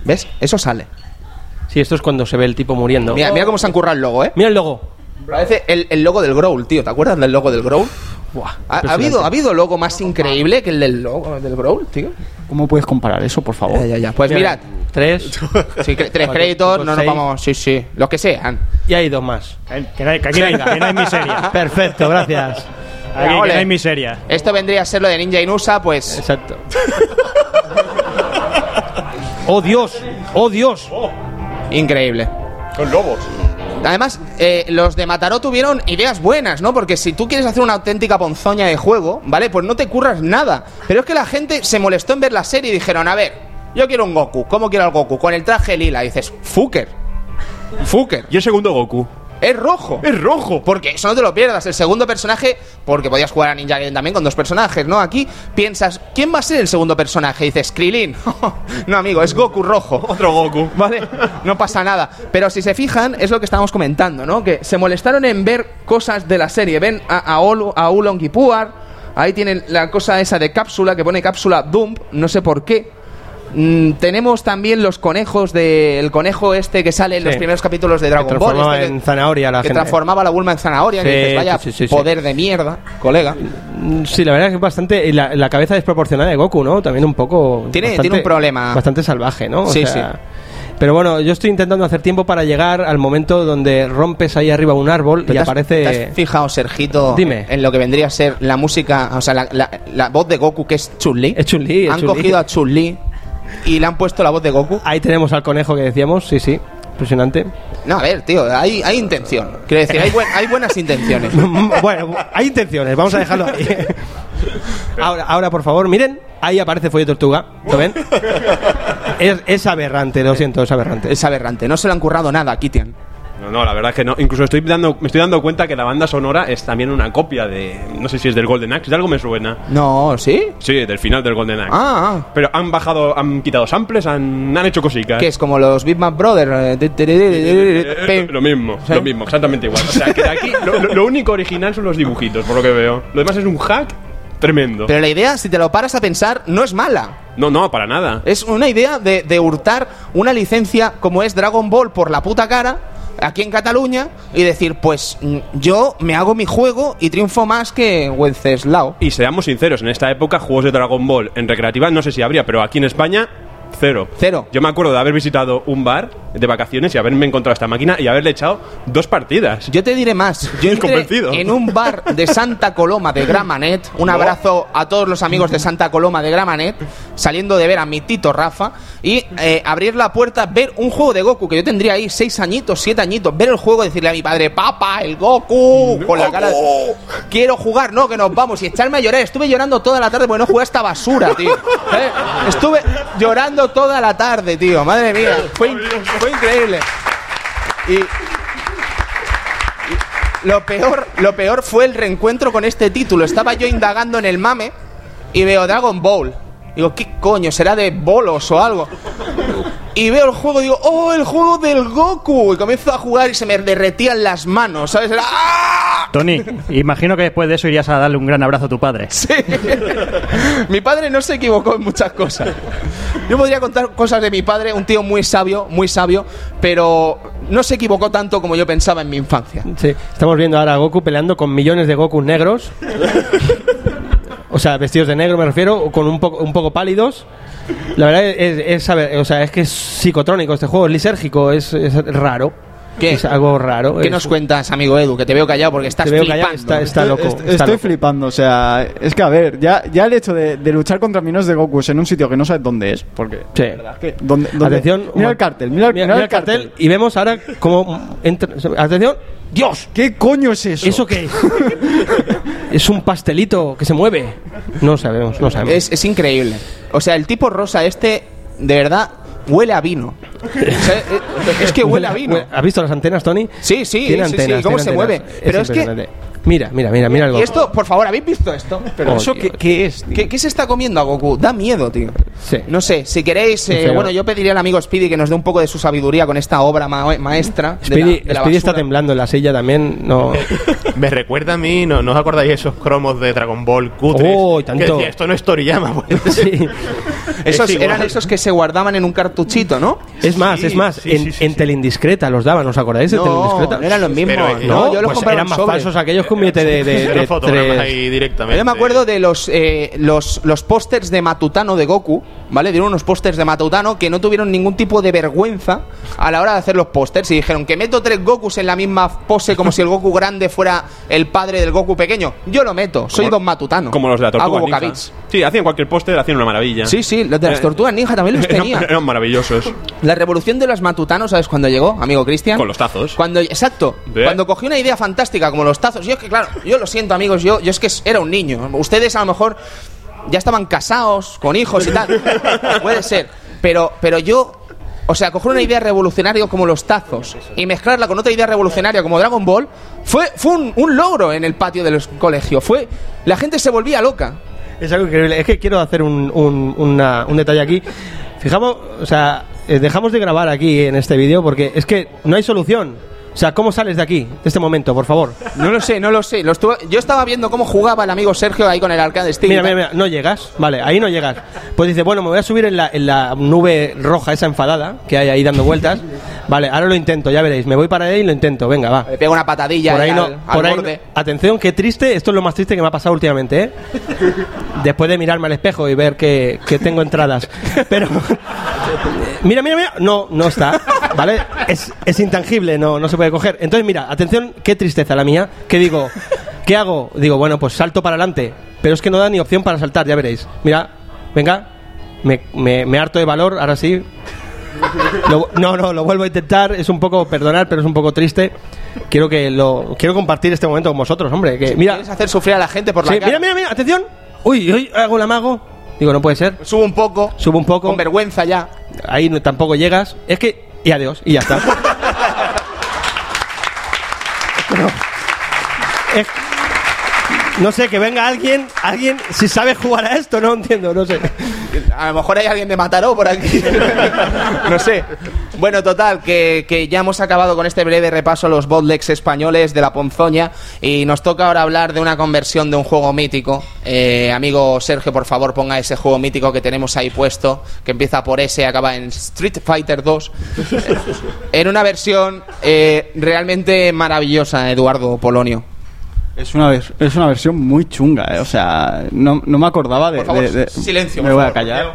[SPEAKER 1] ¿Ves? Eso sale.
[SPEAKER 3] Sí, esto es cuando se ve el tipo muriendo.
[SPEAKER 1] Mira, mira cómo se han currado el logo, ¿eh?
[SPEAKER 3] Mira el logo.
[SPEAKER 1] Parece el, el logo del Growl, tío. ¿Te acuerdas del logo del Growl?
[SPEAKER 3] Buah,
[SPEAKER 1] ¿Ha, habido, ¿Ha habido logo más increíble que el del logo del Growl, tío?
[SPEAKER 2] ¿Cómo puedes comparar eso, por favor?
[SPEAKER 1] Ya, ya, ya. Pues
[SPEAKER 3] Mira,
[SPEAKER 1] mirad.
[SPEAKER 3] Tres.
[SPEAKER 1] Sí, cre- tres
[SPEAKER 3] Cuatro,
[SPEAKER 1] créditos,
[SPEAKER 3] cinco,
[SPEAKER 1] no nos
[SPEAKER 3] seis.
[SPEAKER 1] vamos. Sí, sí. Los que sean.
[SPEAKER 3] Y hay dos más.
[SPEAKER 6] que, no hay, que aquí no hay, que no hay miseria.
[SPEAKER 3] Perfecto, gracias.
[SPEAKER 6] Aquí que
[SPEAKER 1] ole.
[SPEAKER 6] no hay miseria.
[SPEAKER 1] Esto vendría a ser lo de Ninja Inusa, pues.
[SPEAKER 3] Exacto. Oh, Dios. Oh, Dios.
[SPEAKER 1] Increíble.
[SPEAKER 5] Con lobos.
[SPEAKER 1] Además, eh, los de Mataró tuvieron ideas buenas, ¿no? Porque si tú quieres hacer una auténtica ponzoña de juego, ¿vale? Pues no te curras nada. Pero es que la gente se molestó en ver la serie y dijeron, a ver, yo quiero un Goku. ¿Cómo quiero al Goku? Con el traje lila. Y dices, Fuker. Fuker.
[SPEAKER 4] Y el segundo Goku.
[SPEAKER 1] Es rojo.
[SPEAKER 4] ¡Es rojo!
[SPEAKER 1] Porque eso no te lo pierdas. El segundo personaje, porque podías jugar a Ninja Gaiden también con dos personajes, ¿no? Aquí piensas, ¿quién va a ser el segundo personaje? Y dices, Krilin. no, amigo, es Goku rojo.
[SPEAKER 4] Otro Goku.
[SPEAKER 1] ¿Vale? No pasa nada. Pero si se fijan, es lo que estábamos comentando, ¿no? Que se molestaron en ver cosas de la serie. Ven a, a, Olu- a Oolong y Puar. Ahí tienen la cosa esa de cápsula, que pone cápsula Dump. No sé por qué. Mm, tenemos también los conejos del conejo este que sale en los
[SPEAKER 3] Sí.
[SPEAKER 1] primeros capítulos de Dragon Ball. este que-
[SPEAKER 3] en zanahoria la
[SPEAKER 1] que
[SPEAKER 3] gente.
[SPEAKER 1] transformaba la Bulma en zanahoria. y
[SPEAKER 3] Sí,
[SPEAKER 1] dices, vaya
[SPEAKER 3] sí, sí, sí.
[SPEAKER 1] poder de mierda, colega.
[SPEAKER 3] Mm, Sí, la verdad es que es bastante. La, la cabeza desproporcionada de Goku, ¿no? También un poco.
[SPEAKER 1] Tiene-
[SPEAKER 3] bastante-
[SPEAKER 1] tiene un problema.
[SPEAKER 3] Bastante salvaje, ¿no? O
[SPEAKER 1] Sí,
[SPEAKER 3] sea, Pero bueno, yo estoy intentando hacer tiempo para llegar al momento donde rompes ahí arriba un árbol y
[SPEAKER 1] ¿Te has-
[SPEAKER 3] aparece.
[SPEAKER 1] ¿Te has fijado, Sergito,
[SPEAKER 3] Dime.
[SPEAKER 1] en lo que vendría a ser la música, o sea, la, la- la voz de Goku, que es Chun-Li?
[SPEAKER 3] Es Chun-Li,
[SPEAKER 1] Han cogido a Chun-Li y le han puesto la voz de Goku.
[SPEAKER 3] Ahí tenemos al conejo que decíamos, sí, sí. Impresionante.
[SPEAKER 1] No, a ver, tío, hay, hay intención. Quiero decir, hay, buen- hay buenas intenciones.
[SPEAKER 3] bueno, hay intenciones, vamos a dejarlo ahí. Ahora, ahora, por favor, miren, ahí aparece Follo Tortuga, ¿lo ven? Es, es aberrante, lo siento, es aberrante.
[SPEAKER 1] Es aberrante, no se le han currado nada a Kitian.
[SPEAKER 4] No, no, la verdad es que no. Incluso estoy dando, me estoy dando cuenta que la banda sonora es también una copia de. No sé si es del Golden Axe, de algo me suena.
[SPEAKER 1] No, ¿sí?
[SPEAKER 4] Sí, del final del Golden Axe.
[SPEAKER 1] Ah, ah.
[SPEAKER 4] Pero han bajado, han quitado samples, han, han hecho cositas.
[SPEAKER 1] Que es como los Big Mac Brothers. eh,
[SPEAKER 4] lo mismo,
[SPEAKER 1] ¿Sí?
[SPEAKER 4] lo mismo, exactamente igual. O sea, que de aquí lo, lo- lo único original son los dibujitos, por lo que veo. Lo demás es un hack tremendo.
[SPEAKER 1] Pero la idea, si te lo paras a pensar, no es mala.
[SPEAKER 4] No, no, para nada.
[SPEAKER 1] Es una idea de, de hurtar una licencia como es Dragon Ball por la puta cara aquí en Cataluña y decir, pues mm, yo me hago mi juego y triunfo más que Wenceslao.
[SPEAKER 4] Y seamos sinceros, en esta época juegos de Dragon Ball en recreativa no sé si habría, pero aquí en España cero.
[SPEAKER 1] Cero.
[SPEAKER 4] Yo me acuerdo de haber visitado un bar de vacaciones y haberme encontrado esta máquina y haberle echado dos partidas.
[SPEAKER 1] Yo te diré más. Yo entré
[SPEAKER 4] Convencido.
[SPEAKER 1] en un bar de Santa Coloma de Gramanet. Un abrazo a todos los amigos de Santa Coloma de Gramanet. Saliendo de ver a mi tito Rafa. Y eh, abrir la puerta, ver un juego de Goku. Que yo tendría ahí seis añitos, siete añitos. Ver el juego decirle a mi padre, papá, el Goku. Con la cara de, Quiero jugar, no, que nos vamos. Y echarme a llorar. Estuve llorando toda la tarde porque no jugué a esta basura, tío. ¿Eh? Estuve llorando toda la tarde, tío. Madre mía. Fue, fue increíble. Y, lo peor, lo peor fue el reencuentro con este título. Estaba yo indagando en el mame y veo Dragon Ball. Digo, ¿qué coño? ¿Será de bolos o algo? Y veo el juego y digo, ¡oh, el juego del Goku! Y comienzo a jugar y se me derretían las manos, ¿sabes? ¡ah!
[SPEAKER 6] Tony, imagino que después de eso irías a darle un gran abrazo a tu padre.
[SPEAKER 1] Sí. mi padre no se equivocó en muchas cosas. Yo podría contar cosas de mi padre, un tío muy sabio, muy sabio, pero no se equivocó tanto como yo pensaba en mi infancia.
[SPEAKER 3] Sí, estamos viendo ahora a Goku peleando con millones de Goku negros. O sea, vestidos de negro me refiero, con un poco, un poco pálidos. La verdad es, es saber- o sea, es que es psicotrónico este juego, es lisérgico, es, es raro.
[SPEAKER 1] ¿Qué?
[SPEAKER 3] Es algo raro.
[SPEAKER 1] ¿Qué
[SPEAKER 3] es-
[SPEAKER 1] nos cuentas, amigo Edu? Que te veo callado porque estás
[SPEAKER 3] Te veo
[SPEAKER 1] flipando.
[SPEAKER 3] callado, está, está loco. Está
[SPEAKER 2] estoy
[SPEAKER 3] loco.
[SPEAKER 2] flipando, o sea, es que a ver, ya, ya el hecho de, de luchar contra minos de Goku en un sitio que no sabes dónde es, porque
[SPEAKER 3] Sí.
[SPEAKER 2] que- ¿dónde- dónde-
[SPEAKER 3] Atención,
[SPEAKER 2] mira el cartel, mira, el-
[SPEAKER 3] mira,
[SPEAKER 2] mira
[SPEAKER 3] mira
[SPEAKER 2] el cartel.
[SPEAKER 3] y vemos ahora cómo entra- atención, Dios,
[SPEAKER 2] ¿Qué coño es eso?
[SPEAKER 3] ¿eso qué es? es un pastelito que se mueve. No sabemos, no sabemos.
[SPEAKER 1] Es, es increíble. O sea, el tipo rosa este, de verdad, huele a vino. O sea, eh, es que huele a vino.
[SPEAKER 3] ¿Has visto las antenas, Tony?
[SPEAKER 1] Sí, sí,
[SPEAKER 3] Tiene
[SPEAKER 1] sí,
[SPEAKER 3] antenas,
[SPEAKER 1] sí, cómo se
[SPEAKER 3] antenas.
[SPEAKER 1] mueve. Pero es que...
[SPEAKER 3] Mira, mira, mira, mira el
[SPEAKER 1] Y esto, por favor, ¿habéis visto esto?
[SPEAKER 2] Pero
[SPEAKER 3] Oh,
[SPEAKER 2] eso. ¿qué, qué es? tío?
[SPEAKER 1] ¿Qué, qué se está comiendo a Goku? Da miedo, tío.
[SPEAKER 3] Sí.
[SPEAKER 1] No sé, si queréis, eh, bueno, yo pediría al amigo Speedy que nos dé un poco de su sabiduría con esta obra ma- maestra. de
[SPEAKER 3] Speedy,
[SPEAKER 1] la- de la
[SPEAKER 3] Speedy está temblando en la silla también. No.
[SPEAKER 7] Me recuerda a mí, ¿no, ¿no os acordáis esos cromos de Dragon Ball cutres?
[SPEAKER 3] Oh, tanto.
[SPEAKER 7] Que decía, esto no es Toriyama. pues.
[SPEAKER 3] Sí.
[SPEAKER 1] Esos
[SPEAKER 7] Es
[SPEAKER 1] eran esos que se guardaban en un cartuchito, ¿no?
[SPEAKER 3] Es más,
[SPEAKER 7] Sí,
[SPEAKER 3] es más,
[SPEAKER 7] sí,
[SPEAKER 3] en,
[SPEAKER 7] sí, sí,
[SPEAKER 3] en
[SPEAKER 7] sí.
[SPEAKER 3] Teleindiscreta los daban, ¿os acordáis de
[SPEAKER 1] No,
[SPEAKER 3] Teleindiscreta?
[SPEAKER 1] no eran los mismos.
[SPEAKER 7] Pero, eh,
[SPEAKER 1] no, yo los
[SPEAKER 3] pues
[SPEAKER 1] compraba
[SPEAKER 3] eran más
[SPEAKER 1] sobre.
[SPEAKER 3] falsos aquellos que un billete de, de,
[SPEAKER 7] Cero
[SPEAKER 3] de
[SPEAKER 7] fotogramas
[SPEAKER 3] tres-
[SPEAKER 7] ahí directamente.
[SPEAKER 1] Yo me acuerdo de los, eh, los, los pósters de Matutano de Goku, ¿vale? Dieron unos pósters de Matutano que no tuvieron ningún tipo de vergüenza a la hora de hacer los pósters y dijeron que meto tres Gokus en la misma pose como si el Goku grande fuera el padre del Goku pequeño. Yo lo meto, soy
[SPEAKER 4] Como-
[SPEAKER 1] Don Matutano.
[SPEAKER 4] Como los de la
[SPEAKER 1] Hago
[SPEAKER 4] tortuga ninja.
[SPEAKER 1] vocabits.
[SPEAKER 4] Sí, hacían cualquier póster, hacían una maravilla.
[SPEAKER 1] Sí, sí, los de las
[SPEAKER 4] Eh,
[SPEAKER 1] tortugas ninja también los
[SPEAKER 4] eran-
[SPEAKER 1] tenía.
[SPEAKER 4] Eran maravillosos.
[SPEAKER 1] La revolución de los matutanos, ¿sabes cuándo llegó, amigo Cristian?
[SPEAKER 4] Con los tazos.
[SPEAKER 1] Cuando, exacto. Cuando cogí una idea fantástica como los tazos. Yo es que, claro, yo lo siento, amigos, yo, yo es que era un niño. Ustedes a lo mejor ya estaban casados, con hijos y tal. Puede ser. Pero, pero yo. O sea, coger una idea revolucionaria como los tazos y mezclarla con otra idea revolucionaria como Dragon Ball fue, fue un, un logro en el patio del colegio. Fue, la gente se volvía loca.
[SPEAKER 3] Es algo increíble. Es que quiero hacer un, un, una- un detalle aquí. Fijamos, o sea, eh, dejamos de grabar aquí en este vídeo porque es que no hay solución. O sea, ¿cómo sales de aquí, de este momento, por favor?
[SPEAKER 1] No lo sé, no lo sé. Lo estuve- yo estaba viendo cómo jugaba el amigo Sergio ahí con el arcade stick.
[SPEAKER 3] Mira, mira, mira, no llegas. Vale, ahí no llegas. Pues dice, bueno, me voy a subir en la, en la nube roja, esa enfadada, que hay ahí dando vueltas. Vale, ahora lo intento, ya veréis. Me voy para ahí y lo intento. Venga, va.
[SPEAKER 1] Le pega una patadilla
[SPEAKER 3] Por ahí
[SPEAKER 1] ahí
[SPEAKER 3] no,
[SPEAKER 1] al, al
[SPEAKER 3] por ahí no.
[SPEAKER 1] borde.
[SPEAKER 3] Atención, qué triste. Esto es lo más triste que me ha pasado últimamente, ¿eh? Después de mirarme al espejo y ver que, que tengo entradas. Pero. Mira, mira, mira. No, no está. ¿Vale? Es, es intangible, no, no se puede coger. Entonces, mira, atención, qué tristeza la mía. Que digo, ¿qué hago? Digo, bueno, pues salto para adelante. Pero es que no da ni opción para saltar, ya veréis. Mira, venga. Me, me, me harto de valor, ahora sí. Lo- no, no, lo vuelvo a intentar. Es un poco, perdonar, pero es un poco triste. Quiero que lo quiero compartir este momento con vosotros, hombre. Que, mira,
[SPEAKER 1] ¿Quieres hacer sufrir a la gente por la
[SPEAKER 3] sí,
[SPEAKER 1] cara?
[SPEAKER 3] mira, mira, mira, atención. Uy, uy, hago el amago. Digo, no puede ser.
[SPEAKER 1] Subo un poco,
[SPEAKER 3] Subo un poco.
[SPEAKER 1] con vergüenza ya.
[SPEAKER 3] Ahí no- tampoco llegas. Es que. Y adiós, y ya está. No. Es- no sé, que venga alguien, alguien, si sabe jugar a esto, no entiendo, no sé.
[SPEAKER 1] A lo mejor hay alguien de Mataró por aquí. no sé. Bueno, total, que, que ya hemos acabado con este breve repaso a los botlegs españoles de la Ponzoña y nos toca ahora hablar de una conversión de un juego mítico. Eh, amigo Sergio, por favor, ponga ese juego mítico que tenemos ahí puesto, que empieza por S y acaba en Street Fighter 2. en una versión eh, realmente maravillosa, Eduardo Polonio.
[SPEAKER 2] Es una, es una versión muy chunga, ¿eh? O sea, no, no me acordaba de...
[SPEAKER 1] Por favor,
[SPEAKER 2] de- de-
[SPEAKER 1] silencio,
[SPEAKER 2] Me
[SPEAKER 1] por
[SPEAKER 2] voy a callar.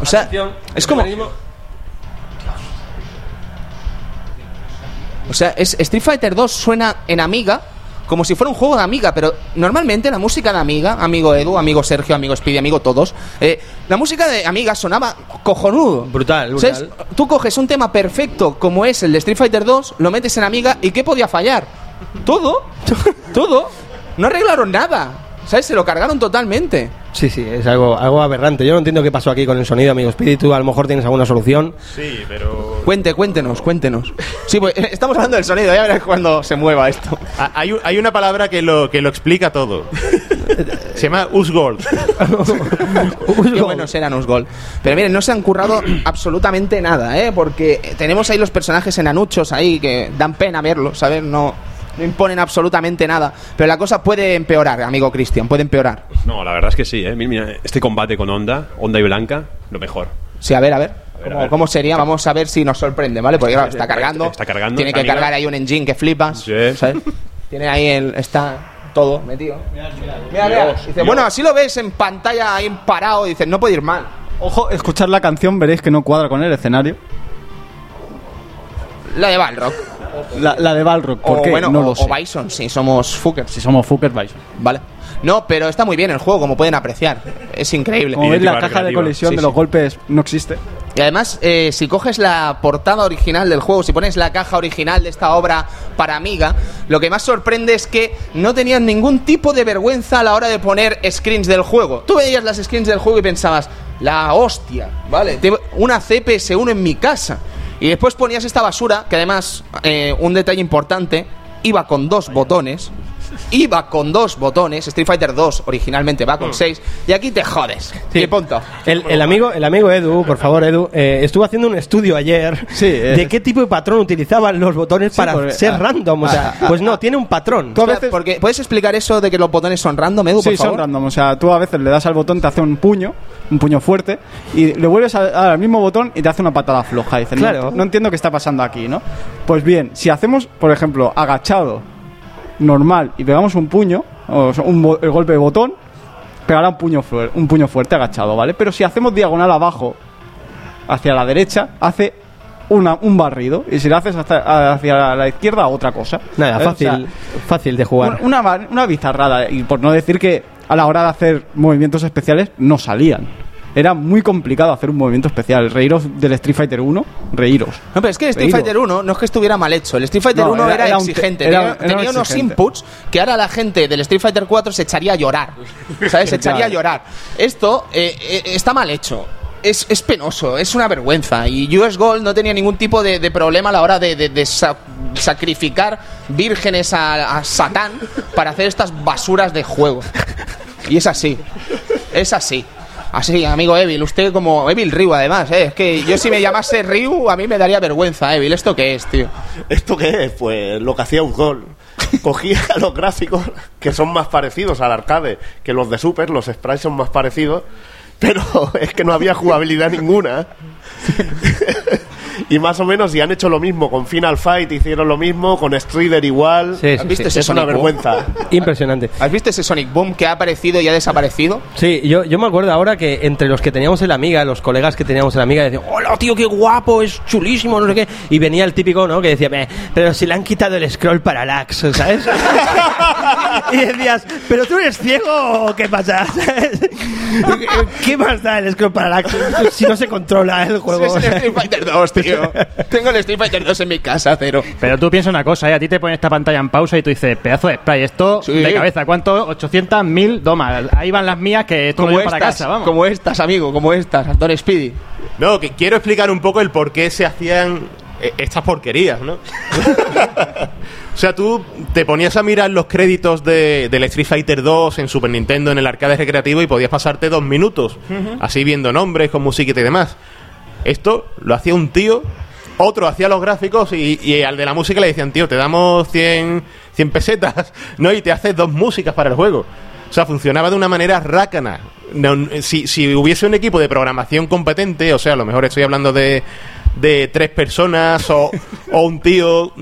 [SPEAKER 1] O sea, es como... O sea, es, Street Fighter 2 suena en Amiga como si fuera un juego de Amiga, pero normalmente la música de Amiga, amigo Edu, amigo Sergio, amigo Speedy, amigo todos, eh, la música de Amiga sonaba cojonudo.
[SPEAKER 3] Brutal, brutal.
[SPEAKER 1] ¿Sabes? Tú coges un tema perfecto como es el de Street Fighter 2, lo metes en Amiga y ¿qué podía fallar? Todo, todo. No arreglaron nada. ¿Sabes? Se lo cargaron totalmente.
[SPEAKER 3] Sí, sí, es algo, algo aberrante. Yo no entiendo qué pasó aquí con el sonido, amigo Espíritu. A lo mejor tienes alguna solución.
[SPEAKER 4] Sí, pero.
[SPEAKER 1] Cuente, cuéntenos, cuéntenos. Sí, pues estamos hablando del sonido, ya verás cuando se mueva esto.
[SPEAKER 7] Ah, Hay, un- hay una palabra que lo, que lo explica todo. Se llama Usgold.
[SPEAKER 1] Qué buenos eran los gol. Pero miren, no se han currado absolutamente nada, ¿eh? Porque tenemos ahí los personajes enanuchos ahí que dan pena verlos, ¿sabes? No, no imponen absolutamente nada. Pero la cosa puede empeorar, amigo Cristian, puede empeorar.
[SPEAKER 4] No, la verdad es que sí, ¿eh? Mira, mira, este combate con Onda, Onda y Blanca, lo mejor.
[SPEAKER 1] Sí, a ver, a ver. ¿Cómo,
[SPEAKER 4] a ver.
[SPEAKER 1] cómo sería? Vamos a ver si nos sorprende, ¿vale? Porque claro, está cargando.
[SPEAKER 4] Está cargando,
[SPEAKER 1] Tiene que
[SPEAKER 4] amiga.
[SPEAKER 1] cargar ahí un engine que flipas.
[SPEAKER 4] Sí.
[SPEAKER 1] ¿sabes? Tiene ahí el. Está todo metido. Mira, mira.
[SPEAKER 4] Dios,
[SPEAKER 1] Dice,
[SPEAKER 4] Dios.
[SPEAKER 1] bueno, así lo ves en pantalla ahí parado. Dices, no puede ir mal.
[SPEAKER 2] Ojo, escuchar la canción veréis que no cuadra con el escenario.
[SPEAKER 1] La de Balrog.
[SPEAKER 2] La, la de Balrog, ¿por
[SPEAKER 1] O
[SPEAKER 2] qué?
[SPEAKER 1] bueno,
[SPEAKER 2] no
[SPEAKER 1] o,
[SPEAKER 2] lo sé.
[SPEAKER 1] o Bison, si somos fuckers.
[SPEAKER 2] Si somos Fuckers Bison.
[SPEAKER 1] Vale. No, pero está muy bien el juego, como pueden apreciar. Es increíble.
[SPEAKER 2] Como la caja de colisión
[SPEAKER 1] Sí,
[SPEAKER 2] de
[SPEAKER 1] sí.
[SPEAKER 2] los golpes no existe.
[SPEAKER 1] Y además, eh, si coges la portada original del juego, si pones la caja original de esta obra para Amiga, lo que más sorprende es que no tenían ningún tipo de vergüenza a la hora de poner screens del juego. Tú veías las screens del juego y pensabas, la hostia, ¿vale? Una CPS1 en mi casa. Y después ponías esta basura, que además, eh, un detalle importante, iba con dos botones. Iba con dos botones. Street Fighter 2 originalmente va con seis. Y aquí te jodes.
[SPEAKER 3] Sí.
[SPEAKER 1] Y punto.
[SPEAKER 3] El, el amigo, el amigo Edu, por favor, Edu, eh, estuvo haciendo un estudio ayer
[SPEAKER 2] Sí, eh.
[SPEAKER 3] de qué tipo de patrón utilizaban los botones
[SPEAKER 2] Sí,
[SPEAKER 3] para
[SPEAKER 2] porque-
[SPEAKER 3] ser
[SPEAKER 2] ah,
[SPEAKER 3] random. O sea,
[SPEAKER 2] ah,
[SPEAKER 3] pues no, tiene un patrón.
[SPEAKER 2] Tú a
[SPEAKER 1] Espera,
[SPEAKER 2] veces-
[SPEAKER 1] porque, ¿Puedes explicar eso de que los botones son random, Edu, por
[SPEAKER 2] Sí,
[SPEAKER 1] favor?
[SPEAKER 2] son random. O sea, tú a veces le das al botón, te hace un puño, un puño fuerte, y le vuelves a al mismo botón y te hace una patada floja. Dices, no-
[SPEAKER 3] Claro.
[SPEAKER 2] no, entiendo qué está pasando aquí, ¿no? Pues bien, si hacemos, por ejemplo, agachado normal y pegamos un puño, o sea, un el golpe de botón, pegará un puño, fuer- un puño fuerte agachado, ¿vale? Pero si hacemos diagonal abajo, hacia la derecha, hace una, un barrido. Y si lo haces hasta- hacia la izquierda, otra cosa.
[SPEAKER 3] Nada,
[SPEAKER 2] ¿Eh? O sea,
[SPEAKER 3] fácil, fácil de jugar.
[SPEAKER 2] una, una, una bizarrada. Y por no decir que a la hora de hacer movimientos especiales no salían. Era muy complicado hacer un movimiento especial. Reíros del Street Fighter 1, reíros.
[SPEAKER 1] No, pero es que el Street
[SPEAKER 2] Reíros.
[SPEAKER 1] Fighter 1 no es que estuviera mal hecho. El Street Fighter
[SPEAKER 2] No,
[SPEAKER 1] 1
[SPEAKER 2] era-
[SPEAKER 1] exigente.
[SPEAKER 2] era-
[SPEAKER 1] tenía unos inputs que ahora la gente del Street Fighter 4 se echaría a llorar. ¿Sabes? Se echaría a llorar. Esto eh, eh, está mal hecho. Es, es penoso, es una vergüenza. Y US Gold no tenía ningún tipo de, de problema a la hora de, de- de sa- sacrificar vírgenes a, a Satán para hacer estas basuras de juego. Y es así. Es así. Así, amigo Evil, usted como Evil Ryu además, ¿eh? es que yo si me llamase Ryu a mí me daría vergüenza, Evil, ¿esto qué es, tío?
[SPEAKER 5] ¿Esto qué es? Pues lo que hacía un gol. Cogía los gráficos que son más parecidos al arcade que los de Super, los sprites son más parecidos, pero es que no había jugabilidad ninguna. Y más o menos, y han hecho lo mismo con Final Fight, hicieron lo mismo, con Strider igual.
[SPEAKER 3] Sí, sí,
[SPEAKER 1] ¿Has visto
[SPEAKER 3] sí.
[SPEAKER 1] ese
[SPEAKER 5] es una
[SPEAKER 1] Boom?
[SPEAKER 5] vergüenza.
[SPEAKER 3] Impresionante.
[SPEAKER 1] ¿Has visto ese Sonic Boom que ha aparecido y ha desaparecido?
[SPEAKER 3] Sí, yo, yo me acuerdo ahora que entre los que teníamos en la amiga, los colegas que teníamos en la amiga, decían, hola tío, qué guapo, es chulísimo, no sé qué. Y venía el típico, ¿no? Que decía, "Eh, pero si le han quitado el scroll parallax, ¿sabes? y decías, pero tú eres ciego o qué pasa? ¿Sabes? ¿Qué más da el scroll parallax si no se controla el juego?
[SPEAKER 1] Es el Street Fighter 2, tío. Tengo el Street Fighter 2 en mi casa, cero.
[SPEAKER 6] Pero tú piensa una cosa, ¿eh? a ti te ponen esta pantalla en pausa y tú dices, pedazo de spray, esto
[SPEAKER 1] Sí.
[SPEAKER 6] de cabeza, ¿cuánto? 800, 1000 domas. Ahí van las mías que esto me
[SPEAKER 1] Como
[SPEAKER 6] voy para
[SPEAKER 1] estas,
[SPEAKER 6] casa, vamos.
[SPEAKER 1] como estas, amigo, como estas, Don Speedy.
[SPEAKER 7] No, que quiero explicar un poco el por qué se hacían eh, estas porquerías, ¿no? o sea, tú te ponías a mirar los créditos de, del Street Fighter 2 en Super Nintendo en el arcade recreativo y podías pasarte dos minutos así viendo nombres con musiquita y demás. Esto lo hacía un tío, otro hacía los gráficos y, y al de la música le decían, tío, te damos 100, 100 pesetas, ¿no? Y te haces dos músicas para el juego. O sea, funcionaba de una manera rácana. Si, si hubiese un equipo de programación competente, o sea, a lo mejor estoy hablando de, de tres personas o, o un tío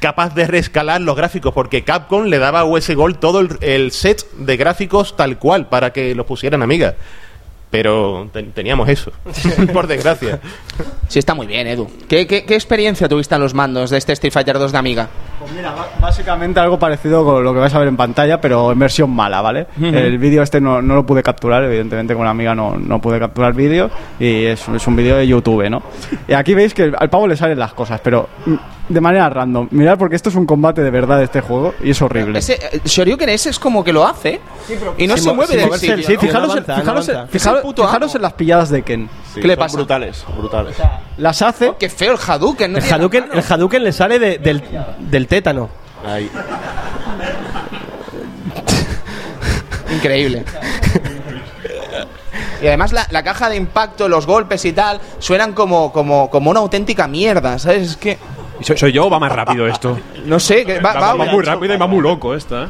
[SPEAKER 7] capaz de reescalar los gráficos, porque Capcom le daba a US Gold todo el, el set de gráficos tal cual para que los pusieran amigas. Pero ten- teníamos eso, por desgracia.
[SPEAKER 1] Sí, está muy bien, Edu. ¿Qué, qué, qué experiencia tuviste en los mandos de este Street Fighter 2 de Amiga?
[SPEAKER 2] Pues mira, básicamente algo parecido con lo que vais a ver en pantalla, pero en versión mala, ¿vale? El vídeo este no, no lo pude capturar, evidentemente con una amiga no, no pude capturar vídeo y es, es un vídeo de YouTube, ¿no? Y aquí veis que al pavo le salen las cosas, pero de manera random. Mirad porque esto es un combate de verdad de este juego y es horrible.
[SPEAKER 1] Ese, eh, Shoryuken ese es como que lo hace y no se mueve
[SPEAKER 3] el
[SPEAKER 1] sitio. ¿no?
[SPEAKER 2] fijaros,
[SPEAKER 3] no avanza,
[SPEAKER 2] fijaros en- fijaros- fijaros las pilladas de Ken.
[SPEAKER 5] Sí,
[SPEAKER 1] ¿Qué le pasa?
[SPEAKER 5] Brutales, brutales.
[SPEAKER 2] Las hace
[SPEAKER 1] Oh, qué feo el Hadouken. no
[SPEAKER 3] El Hadouken, el Hadouken le sale de- del, del tétano.
[SPEAKER 5] Ahí.
[SPEAKER 1] Increíble. Y además la, la caja de impacto, los golpes y tal, suenan como, como, como una auténtica mierda, ¿sabes? Es que,
[SPEAKER 4] ¿Soy, soy yo o va más rápido esto?
[SPEAKER 1] no sé, que va,
[SPEAKER 4] Va,
[SPEAKER 1] va-
[SPEAKER 4] va muy rápido y va muy loco esta. ¿eh?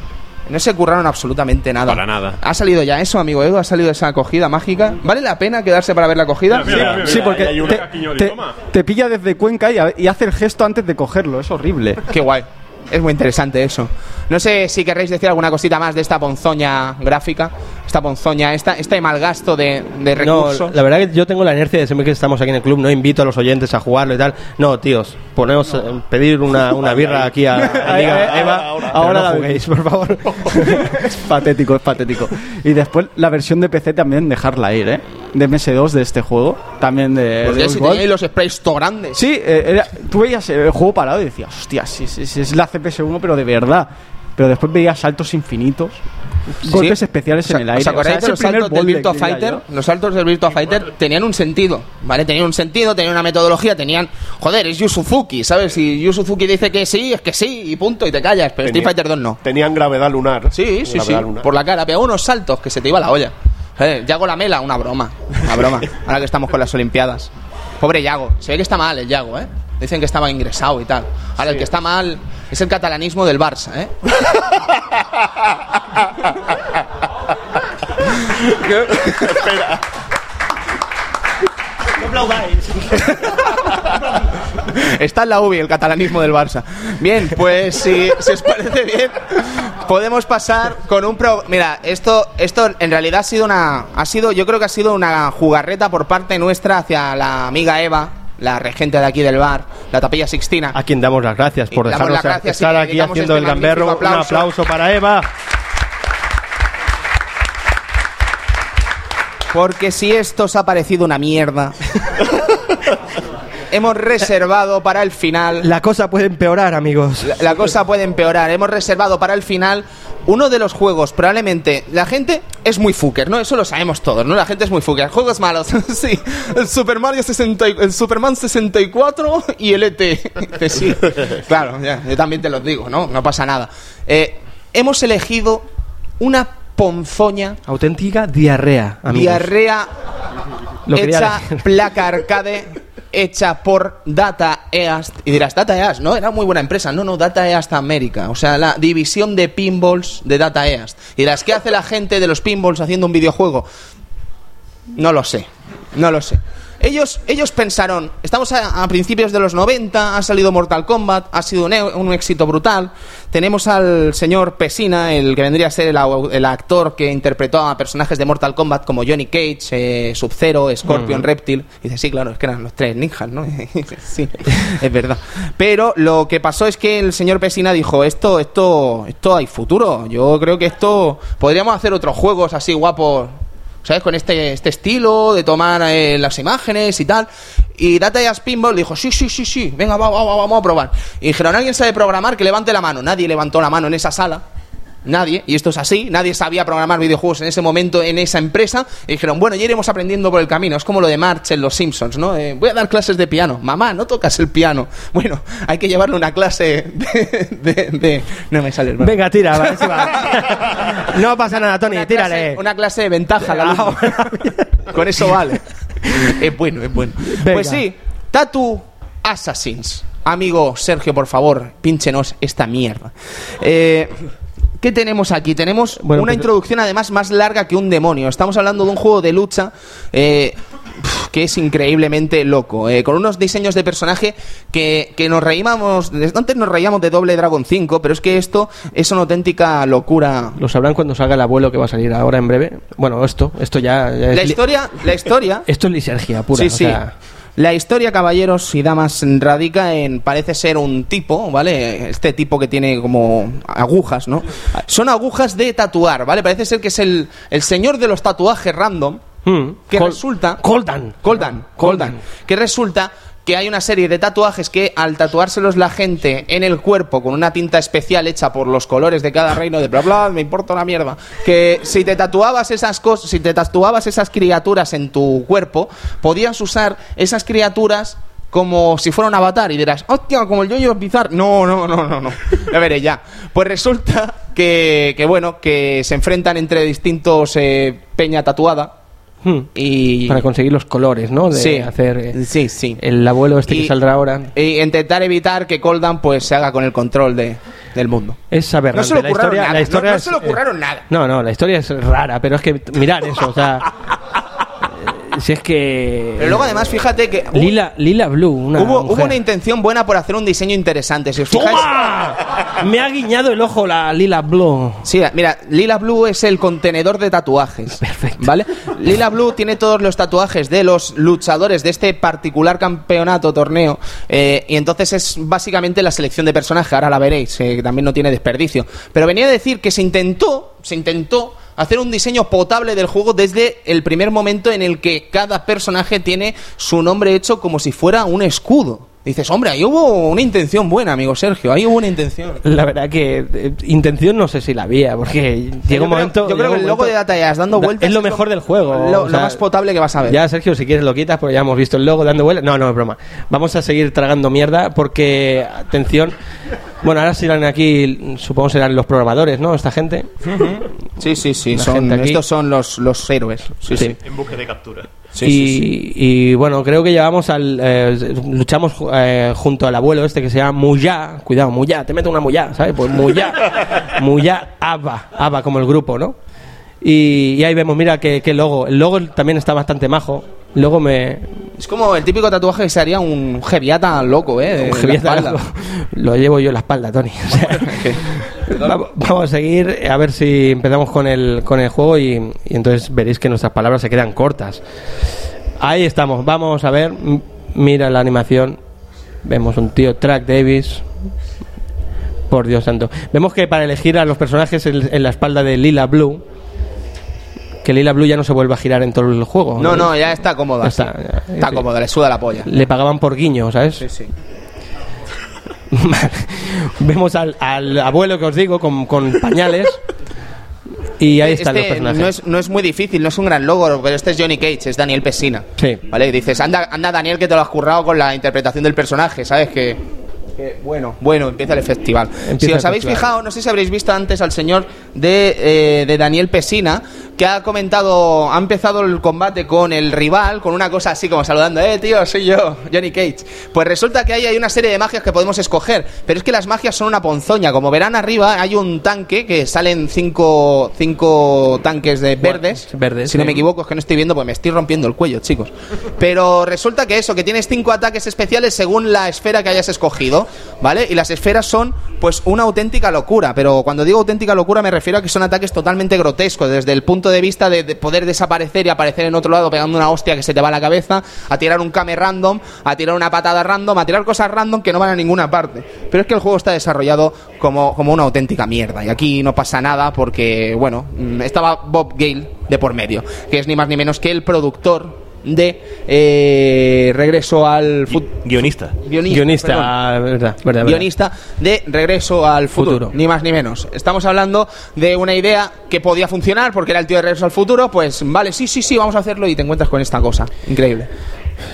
[SPEAKER 1] no se curraron absolutamente nada.
[SPEAKER 4] Para nada.
[SPEAKER 1] ¿Ha salido ya eso, amigo Edu? ¿Ha salido esa acogida mágica? ¿Vale la pena quedarse para ver la acogida?
[SPEAKER 4] Mira, mira, mira,
[SPEAKER 2] Sí,
[SPEAKER 4] mira,
[SPEAKER 2] porque
[SPEAKER 4] ahí hay un
[SPEAKER 2] te,
[SPEAKER 4] caquiño de
[SPEAKER 2] te-
[SPEAKER 4] toma.
[SPEAKER 2] te pilla desde Cuenca y, a- y hace el gesto antes de cogerlo, es horrible.
[SPEAKER 1] Qué guay. Es muy interesante eso. No sé si querréis decir alguna cosita más de esta ponzoña gráfica, esta ponzoña, esta, este malgasto de, de
[SPEAKER 3] No,
[SPEAKER 1] recursos.
[SPEAKER 3] la verdad que yo tengo la inercia de siempre que estamos aquí en el club, no invito a los oyentes a jugarlo y tal. No, tíos, ponemos, eh, pedir una, una birra aquí a, a amiga Eva.
[SPEAKER 2] ahora, ahora
[SPEAKER 3] no
[SPEAKER 2] la
[SPEAKER 3] juguéis, por favor.
[SPEAKER 2] es patético, es patético. Y después la versión de PC también dejarla ir, ¿eh? De MS2 de este juego, también de,
[SPEAKER 1] Porque
[SPEAKER 2] de
[SPEAKER 1] si los sprays to grandes.
[SPEAKER 2] Sí, eh, era- tú veías el juego parado y decías, hostia, sí, sí, sí, es la CPS1, pero de verdad. Pero después veías saltos infinitos, golpes
[SPEAKER 1] Sí.
[SPEAKER 2] especiales en el aire.
[SPEAKER 1] ¿Os acordáis
[SPEAKER 2] O sea,
[SPEAKER 1] de los saltos del Virtua Fighter?
[SPEAKER 2] yo.
[SPEAKER 1] Los saltos del Virtua Fighter tenían un sentido, ¿vale? Tenían un sentido, tenían una metodología, tenían... Joder, es Yu Suzuki, ¿sabes? Si Yu Suzuki dice que sí, es que sí, y punto, y te callas. Pero Street
[SPEAKER 5] Tenía-
[SPEAKER 1] Fighter 2 no.
[SPEAKER 5] Tenían gravedad lunar.
[SPEAKER 1] Sí, sí, sí.
[SPEAKER 5] Lunar.
[SPEAKER 1] Por la cara, pegaba unos saltos que se te iba la olla. ¿Sabes? Yago la mela, una broma. Una broma. Ahora que estamos con las Olimpiadas. Pobre Yago. Se ve que está mal el Yago, ¿eh? Dicen que estaba ingresado y tal. Ahora, el que está mal es el catalanismo del Barça, ¿eh? Está en la UBI el catalanismo del Barça. Bien, pues si, si os parece bien, podemos pasar con un pro. Mira, esto, esto en realidad ha sido una, ha sido, yo creo que ha sido una jugarreta por parte nuestra hacia la amiga Eva, la regente de aquí del bar, la Tapilla Sixtina.
[SPEAKER 3] A quien damos las gracias por
[SPEAKER 1] Y
[SPEAKER 3] dejarnos
[SPEAKER 1] gracias
[SPEAKER 3] estar aquí haciendo
[SPEAKER 1] este
[SPEAKER 3] el gamberro. Un
[SPEAKER 1] aplauso.
[SPEAKER 3] aplauso para Eva.
[SPEAKER 1] Porque si esto os ha parecido una mierda, hemos reservado para el final.
[SPEAKER 3] La cosa puede empeorar, amigos.
[SPEAKER 1] La, la cosa puede empeorar. Hemos reservado para el final uno de los juegos, probablemente. La gente es muy fucker, ¿no? Eso lo sabemos todos, ¿no? La gente es muy fucker. Juegos malos, sí. El Super Mario 60, y- el Superman 64 y el ET. Sí. Claro, ya, yo también te lo digo, ¿no? No pasa nada. Eh, hemos elegido una ponzoña,
[SPEAKER 3] Auténtica diarrea, amigos.
[SPEAKER 1] diarrea hecha placa arcade hecha por Data East. Y dirás Data East no era muy buena empresa. No no Data East América o sea la división de pinballs de Data East. Y dirás qué hace la gente de los pinballs haciendo un videojuego no lo sé. No lo sé ellos, ellos pensaron, estamos a, a principios de los 90, ha salido Mortal Kombat, ha sido un, e- un éxito brutal. Tenemos al señor Pesina, el que vendría a ser el actor que interpretó a personajes de Mortal Kombat como Johnny Cage, eh, Sub-Zero, Scorpion, Reptil. Y dice, sí, claro, es que eran los tres ninjas, ¿no? sí, es verdad. Pero lo que pasó es que el señor Pesina dijo, esto, esto, esto hay futuro. Yo creo que esto, podríamos hacer otros juegos así guapos ¿sabes? Con este, este estilo de tomar eh, las imágenes y tal. Y Data East Pinball dijo, sí, sí, sí, sí, venga, va, va, va, vamos a probar. Y dijeron, ¿alguien sabe programar? Que levante la mano. Nadie levantó la mano en esa sala. Nadie, y esto es así, nadie sabía programar videojuegos en ese momento en esa empresa. Y dijeron, bueno, ya iremos aprendiendo por el camino. Es como lo de March en Los Simpsons, ¿no? Eh, voy a dar clases de piano. Mamá, no tocas el piano. Bueno, hay que llevarle una clase de... de- de- No me sale el.
[SPEAKER 3] Venga, tira, va, sí, va. No pasa nada, Tony,
[SPEAKER 1] una
[SPEAKER 3] tírale.
[SPEAKER 1] Clase, una clase de ventaja al alumno. Con eso vale. es bueno, es bueno.
[SPEAKER 3] Venga.
[SPEAKER 1] Pues sí, Tatu Assassins. Amigo Sergio, por favor, pínchenos esta mierda. Eh, ¿Qué tenemos aquí? Tenemos
[SPEAKER 3] Bueno,
[SPEAKER 1] una
[SPEAKER 3] pues-
[SPEAKER 1] introducción además más larga que un demonio. Estamos hablando de un juego de lucha eh, que es increíblemente loco. eh, con unos diseños de personaje que, que nos reíamos. Desde antes nos reíamos de Doble Dragon 5, pero es que esto es una auténtica locura
[SPEAKER 3] Lo sabrán cuando salga el abuelo que va a salir ahora en breve. Bueno, esto, esto ya, ya es
[SPEAKER 1] La historia, la historia.
[SPEAKER 3] Esto es lisergia pura.
[SPEAKER 1] sí,
[SPEAKER 3] o
[SPEAKER 1] sí.
[SPEAKER 3] sea,
[SPEAKER 1] La historia, caballeros y damas, radica en. Parece ser un tipo, ¿vale? Este tipo que tiene como agujas, ¿no? Son agujas de tatuar, ¿vale? Parece ser que es el, el señor de los tatuajes random.
[SPEAKER 3] hmm,
[SPEAKER 1] Que
[SPEAKER 3] Col-
[SPEAKER 1] resulta.
[SPEAKER 3] Coldan.
[SPEAKER 1] Coldan, Coldan. Que resulta que hay una serie de tatuajes que al tatuárselos la gente en el cuerpo con una tinta especial hecha por los colores de cada reino de bla bla, me importa una mierda, que si te tatuabas esas cosas, si te tatuabas esas criaturas en tu cuerpo, podías usar esas criaturas como si fuera un avatar y dirás, hostia, como el yo Bizarre. No, no, no, no, no. Ya veré, ya. Pues resulta que, que bueno, que se enfrentan entre distintos eh, peña tatuada
[SPEAKER 3] hmm,
[SPEAKER 1] y...
[SPEAKER 3] Para conseguir los colores, ¿no? De
[SPEAKER 1] Sí,
[SPEAKER 3] hacer eh,
[SPEAKER 1] sí, sí.
[SPEAKER 3] el abuelo este
[SPEAKER 1] Y-
[SPEAKER 3] que saldrá ahora.
[SPEAKER 1] e intentar evitar que Coldan pues se haga con el control de, del mundo.
[SPEAKER 3] Es aberrante.
[SPEAKER 1] No se le ocurrieron nada,
[SPEAKER 3] la historia
[SPEAKER 1] no- no
[SPEAKER 3] es,
[SPEAKER 1] se le
[SPEAKER 3] eh,
[SPEAKER 1] nada.
[SPEAKER 3] No, no, la historia es rara, pero es que mirar eso, o sea, si es que
[SPEAKER 1] Pero luego además fíjate que
[SPEAKER 3] Lila, Lila Blue, una
[SPEAKER 1] hubo,
[SPEAKER 3] mujer.
[SPEAKER 1] hubo una intención buena por hacer un diseño interesante. Si os fijáis,
[SPEAKER 3] ¡Toma! Me ha guiñado el ojo la Lila Blue.
[SPEAKER 1] Sí, mira, Lila Blue es el contenedor de tatuajes.
[SPEAKER 3] Perfecto.
[SPEAKER 1] ¿Vale? Lila Blue tiene todos los tatuajes de los luchadores de este particular campeonato, torneo. eh, y entonces es básicamente la selección de personajes. Ahora la veréis, eh, que también no tiene desperdicio. Pero venía a decir que se intentó, se intentó hacer un diseño potable del juego desde el primer momento en el que cada personaje tiene su nombre hecho como si fuera un escudo. Dices, hombre, ahí hubo una intención buena, amigo Sergio. Ahí hubo una intención.
[SPEAKER 3] La verdad que eh, intención no sé si la había, porque llega
[SPEAKER 1] Yo
[SPEAKER 3] un momento.
[SPEAKER 1] yo creo
[SPEAKER 3] llega
[SPEAKER 1] que el logo de
[SPEAKER 3] momento-
[SPEAKER 1] Data Jazz dando
[SPEAKER 3] Da-
[SPEAKER 1] vueltas
[SPEAKER 3] es lo mejor del juego.
[SPEAKER 1] Lo,
[SPEAKER 3] o
[SPEAKER 1] lo más potable que vas a ver.
[SPEAKER 3] Ya, Sergio, si quieres lo quitas, porque ya hemos visto el logo dando vueltas. No, no, es broma. Vamos a seguir tragando mierda porque, atención. Bueno, ahora serán aquí, supongo serán los programadores, ¿no? Esta gente.
[SPEAKER 1] Sí, sí, sí. Son, estos son los, los héroes. Sí, sí.
[SPEAKER 7] En búsqueda de captura.
[SPEAKER 1] Sí,
[SPEAKER 3] y,
[SPEAKER 1] sí, sí.
[SPEAKER 3] y, bueno, creo que llevamos al. eh, luchamos eh, junto al abuelo este que se llama Muyá. Cuidado, Muyá, te meto una Muyá, ¿sabes? Pues Muyá. Muyá Aba. Aba como el grupo, ¿no? Y, y ahí vemos, mira qué, qué logo. El logo también está bastante majo. Luego me.
[SPEAKER 1] Es como el típico tatuaje que se haría un Geviata loco, ¿eh?
[SPEAKER 3] un loco. Lo llevo yo en la espalda, Tony. O sea, vamos, vamos a seguir a ver si empezamos con el, con el juego y, y entonces veréis que nuestras palabras se quedan cortas. Ahí estamos, vamos a ver. Mira la animación. Vemos un tío, Track Davis. Por Dios santo. Vemos que para elegir a los personajes en, en la espalda de Lila Blue, que Lila Blue ya no se vuelve a girar en todo el juego.
[SPEAKER 1] No, no, ya está cómoda.
[SPEAKER 3] Ya está, ya,
[SPEAKER 1] Está
[SPEAKER 3] sí.
[SPEAKER 1] cómoda, le suda la polla.
[SPEAKER 3] Le pagaban por guiño, ¿sabes?
[SPEAKER 1] Sí, sí.
[SPEAKER 3] Vemos al, al abuelo que os digo con, con pañales. Y ahí están los
[SPEAKER 1] Este
[SPEAKER 3] personajes.
[SPEAKER 1] no es, no es muy difícil, no es un gran logro, pero este es Johnny Cage, es Daniel Pesina.
[SPEAKER 3] Sí.
[SPEAKER 1] ¿Vale? Y dices, anda, anda Daniel, que te lo has currado con la interpretación del personaje, ¿sabes? Que, que, bueno, bueno, empieza el festival.
[SPEAKER 3] Empieza
[SPEAKER 1] si os habéis
[SPEAKER 3] festival.
[SPEAKER 1] fijado, no sé si habréis visto antes al señor de, eh, de Daniel Pesina, que ha comentado, ha empezado el combate con el rival, con una cosa así como saludando, eh, tío, soy yo, Johnny Cage. Pues resulta que ahí hay una serie de magias que podemos escoger, pero es que las magias son una ponzoña. Como verán arriba, hay un tanque que salen cinco, cinco tanques de verdes.
[SPEAKER 3] verdes,
[SPEAKER 1] si no
[SPEAKER 3] sí.
[SPEAKER 1] me equivoco, es que no estoy viendo, pues me estoy rompiendo el cuello, chicos. Pero resulta que eso, que tienes cinco ataques especiales según la esfera que hayas escogido, ¿vale? Y las esferas son, pues, una auténtica locura. Pero cuando digo auténtica locura, me refiero a que son ataques totalmente grotescos, desde el punto de vista de, de poder desaparecer y aparecer en otro lado pegando una hostia que se te va a la cabeza, a tirar un kame random, a tirar una patada random, a tirar cosas random que no van a ninguna parte. Pero es que el juego está desarrollado como, como una auténtica mierda. Y aquí no pasa nada porque, bueno, mm, estaba Bob Gale de por medio, que es ni más ni menos que el productor de eh, Regreso al Futuro.
[SPEAKER 7] Guionista.
[SPEAKER 1] Guionista,
[SPEAKER 3] Guionista, ah, verdad, verdad, verdad.
[SPEAKER 1] Guionista de Regreso al futuro,
[SPEAKER 3] Futuro.
[SPEAKER 1] ni más ni menos. Estamos hablando de una idea que podía funcionar porque era el tío de Regreso al futuro, pues vale, sí, sí, sí, vamos a hacerlo y te encuentras con esta cosa. Increíble.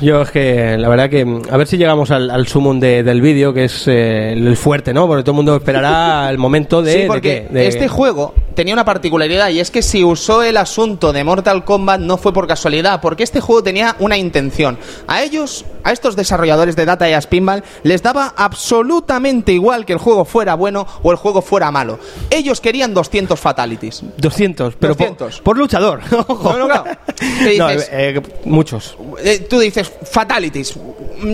[SPEAKER 3] Yo es que, la verdad que, a ver si llegamos al, al sumum de- del vídeo, que es eh, el fuerte, ¿no? Porque todo el mundo esperará el momento de...
[SPEAKER 1] sí,
[SPEAKER 3] de
[SPEAKER 1] porque
[SPEAKER 3] qué, de-
[SPEAKER 1] este juego tenía una particularidad y es que si usó el asunto de Mortal Kombat no fue por casualidad, porque este juego tenía una intención. A ellos, a estos desarrolladores de Data y a Spinball, les daba absolutamente igual que el juego fuera bueno o el juego fuera malo. Ellos querían 200 fatalities.
[SPEAKER 3] 200, pero por-
[SPEAKER 1] 200.
[SPEAKER 3] Por, luchador. Ojo.
[SPEAKER 1] No, no, claro. ¿Qué
[SPEAKER 3] No,
[SPEAKER 1] dices?
[SPEAKER 3] eh, muchos.
[SPEAKER 1] Eh, tú dices, fatalities.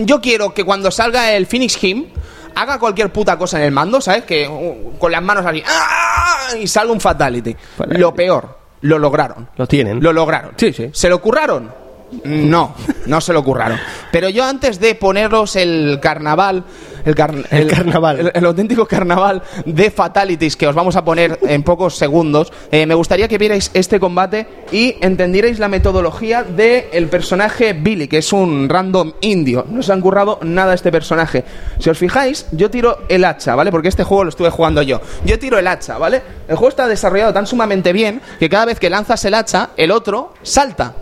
[SPEAKER 1] Yo quiero que cuando salga el Phoenix Him haga cualquier puta cosa en el mando, ¿sabes? Que uh, con las manos así ¡ah! y salga un fatality.
[SPEAKER 3] Fatality.
[SPEAKER 1] Lo peor, lo lograron.
[SPEAKER 3] Lo tienen.
[SPEAKER 1] Lo lograron.
[SPEAKER 3] Sí, sí.
[SPEAKER 1] ¿Se lo curraron? No, no se lo curraron. Pero yo antes de poneros el carnaval, el, car-
[SPEAKER 3] El carnaval.
[SPEAKER 1] el, el auténtico carnaval de fatalities que os vamos a poner en pocos segundos, eh, me gustaría que vierais este combate y entendierais la metodología del personaje Billy, que es un random indio. No se han currado nada este personaje. Si os fijáis, yo tiro el hacha, ¿vale? Porque este juego lo estuve jugando yo. Yo tiro el hacha, ¿vale? El juego está desarrollado tan sumamente bien que cada vez que lanzas el hacha, el otro salta.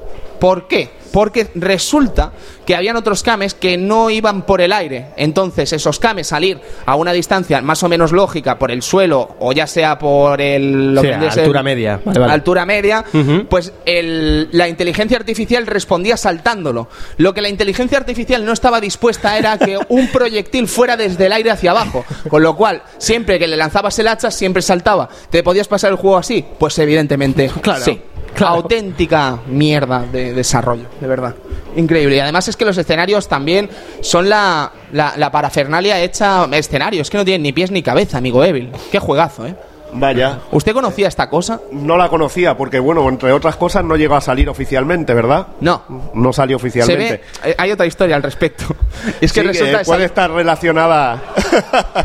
[SPEAKER 1] ¿Por qué? Porque resulta que habían otros kames que no iban por el aire. Entonces, esos kames salir a una distancia más o menos lógica por el suelo o ya sea por el.
[SPEAKER 3] Sí,
[SPEAKER 1] que vendría a ser-
[SPEAKER 3] altura media. Vale, vale.
[SPEAKER 1] Altura media, pues el- la inteligencia artificial respondía saltándolo. Lo que la inteligencia artificial no estaba dispuesta era que un proyectil fuera desde el aire hacia abajo. Con lo cual, siempre que le lanzabas el hacha, siempre saltaba. ¿Te podías pasar el juego así? Pues evidentemente,
[SPEAKER 3] Claro,
[SPEAKER 1] sí.
[SPEAKER 3] Claro.
[SPEAKER 1] Auténtica mierda de desarrollo, de verdad. Increíble. Y además es que los escenarios también son la, la, la parafernalia hecha escenario. Es que no tienen ni pies ni cabeza, amigo Evil. Qué juegazo, ¿eh?
[SPEAKER 5] Vaya.
[SPEAKER 1] ¿Usted conocía esta cosa?
[SPEAKER 5] No la conocía porque, bueno, entre otras cosas no llegó a salir oficialmente, ¿verdad?
[SPEAKER 1] No.
[SPEAKER 5] No salió
[SPEAKER 1] Se
[SPEAKER 5] oficialmente.
[SPEAKER 1] ve, eh, hay otra historia al respecto. Es que
[SPEAKER 5] Sí,
[SPEAKER 1] resulta
[SPEAKER 5] puede estar relacionada.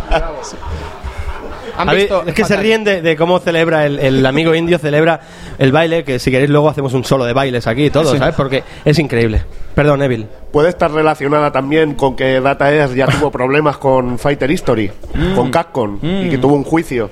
[SPEAKER 1] ¿Han
[SPEAKER 3] A ver,
[SPEAKER 1] visto-
[SPEAKER 3] es que se ríen de, de cómo celebra el, el amigo indio, celebra el baile, que si queréis luego hacemos un solo de bailes aquí y todo, ¿sabes? Porque es increíble. Perdón, Evil.
[SPEAKER 5] puede estar relacionada también con que Data East ya tuvo problemas con Fighter History,
[SPEAKER 1] Mm.
[SPEAKER 5] con Capcom, y que tuvo un juicio.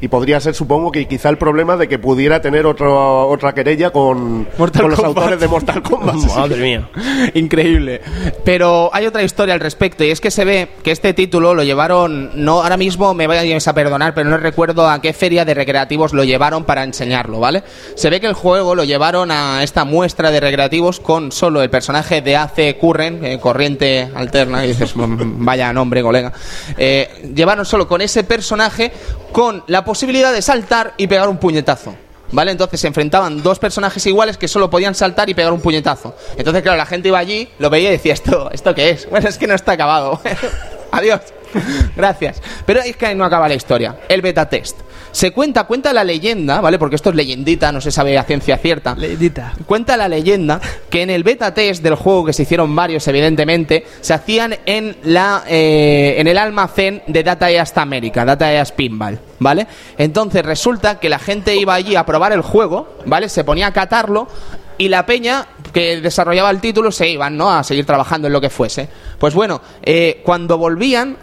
[SPEAKER 5] Y podría ser, supongo, que quizá el problema de que pudiera tener otro, otra querella con, con los autores de Mortal Kombat.
[SPEAKER 3] Madre mía.
[SPEAKER 1] Increíble. Pero hay otra historia al respecto y es que se ve que este título lo llevaron, no ahora mismo me vayáis a perdonar, pero no recuerdo a qué feria de recreativos lo llevaron para enseñarlo, ¿vale? Se ve que el juego lo llevaron a esta muestra de recreativos con solo el personaje de AC Curren, eh, corriente alterna, y dices, "Mm, vaya nombre, colega. Eh, llevaron solo con ese personaje con la posibilidad de saltar y pegar un puñetazo. ¿Vale? Entonces se enfrentaban dos personajes iguales que solo podían saltar y pegar un puñetazo. Entonces, claro, la gente iba allí, lo veía y decía, ¿esto, ¿esto qué es? Bueno, es que no está acabado. Adiós. Gracias. Pero es que ahí no acaba la historia. El beta test. Se cuenta, cuenta la leyenda, ¿vale? Porque esto es leyendita, no se sabe a ciencia cierta.
[SPEAKER 2] Leyendita.
[SPEAKER 1] Cuenta la leyenda que en el beta test del juego, que se hicieron varios, evidentemente, se hacían en la eh, en el almacén de Data East America, Data East Pinball, ¿vale? Entonces resulta que la gente iba allí a probar el juego, ¿vale? Se ponía a catarlo y la peña que desarrollaba el título se iban, ¿no? A seguir trabajando en lo que fuese. Pues bueno, eh, cuando volvían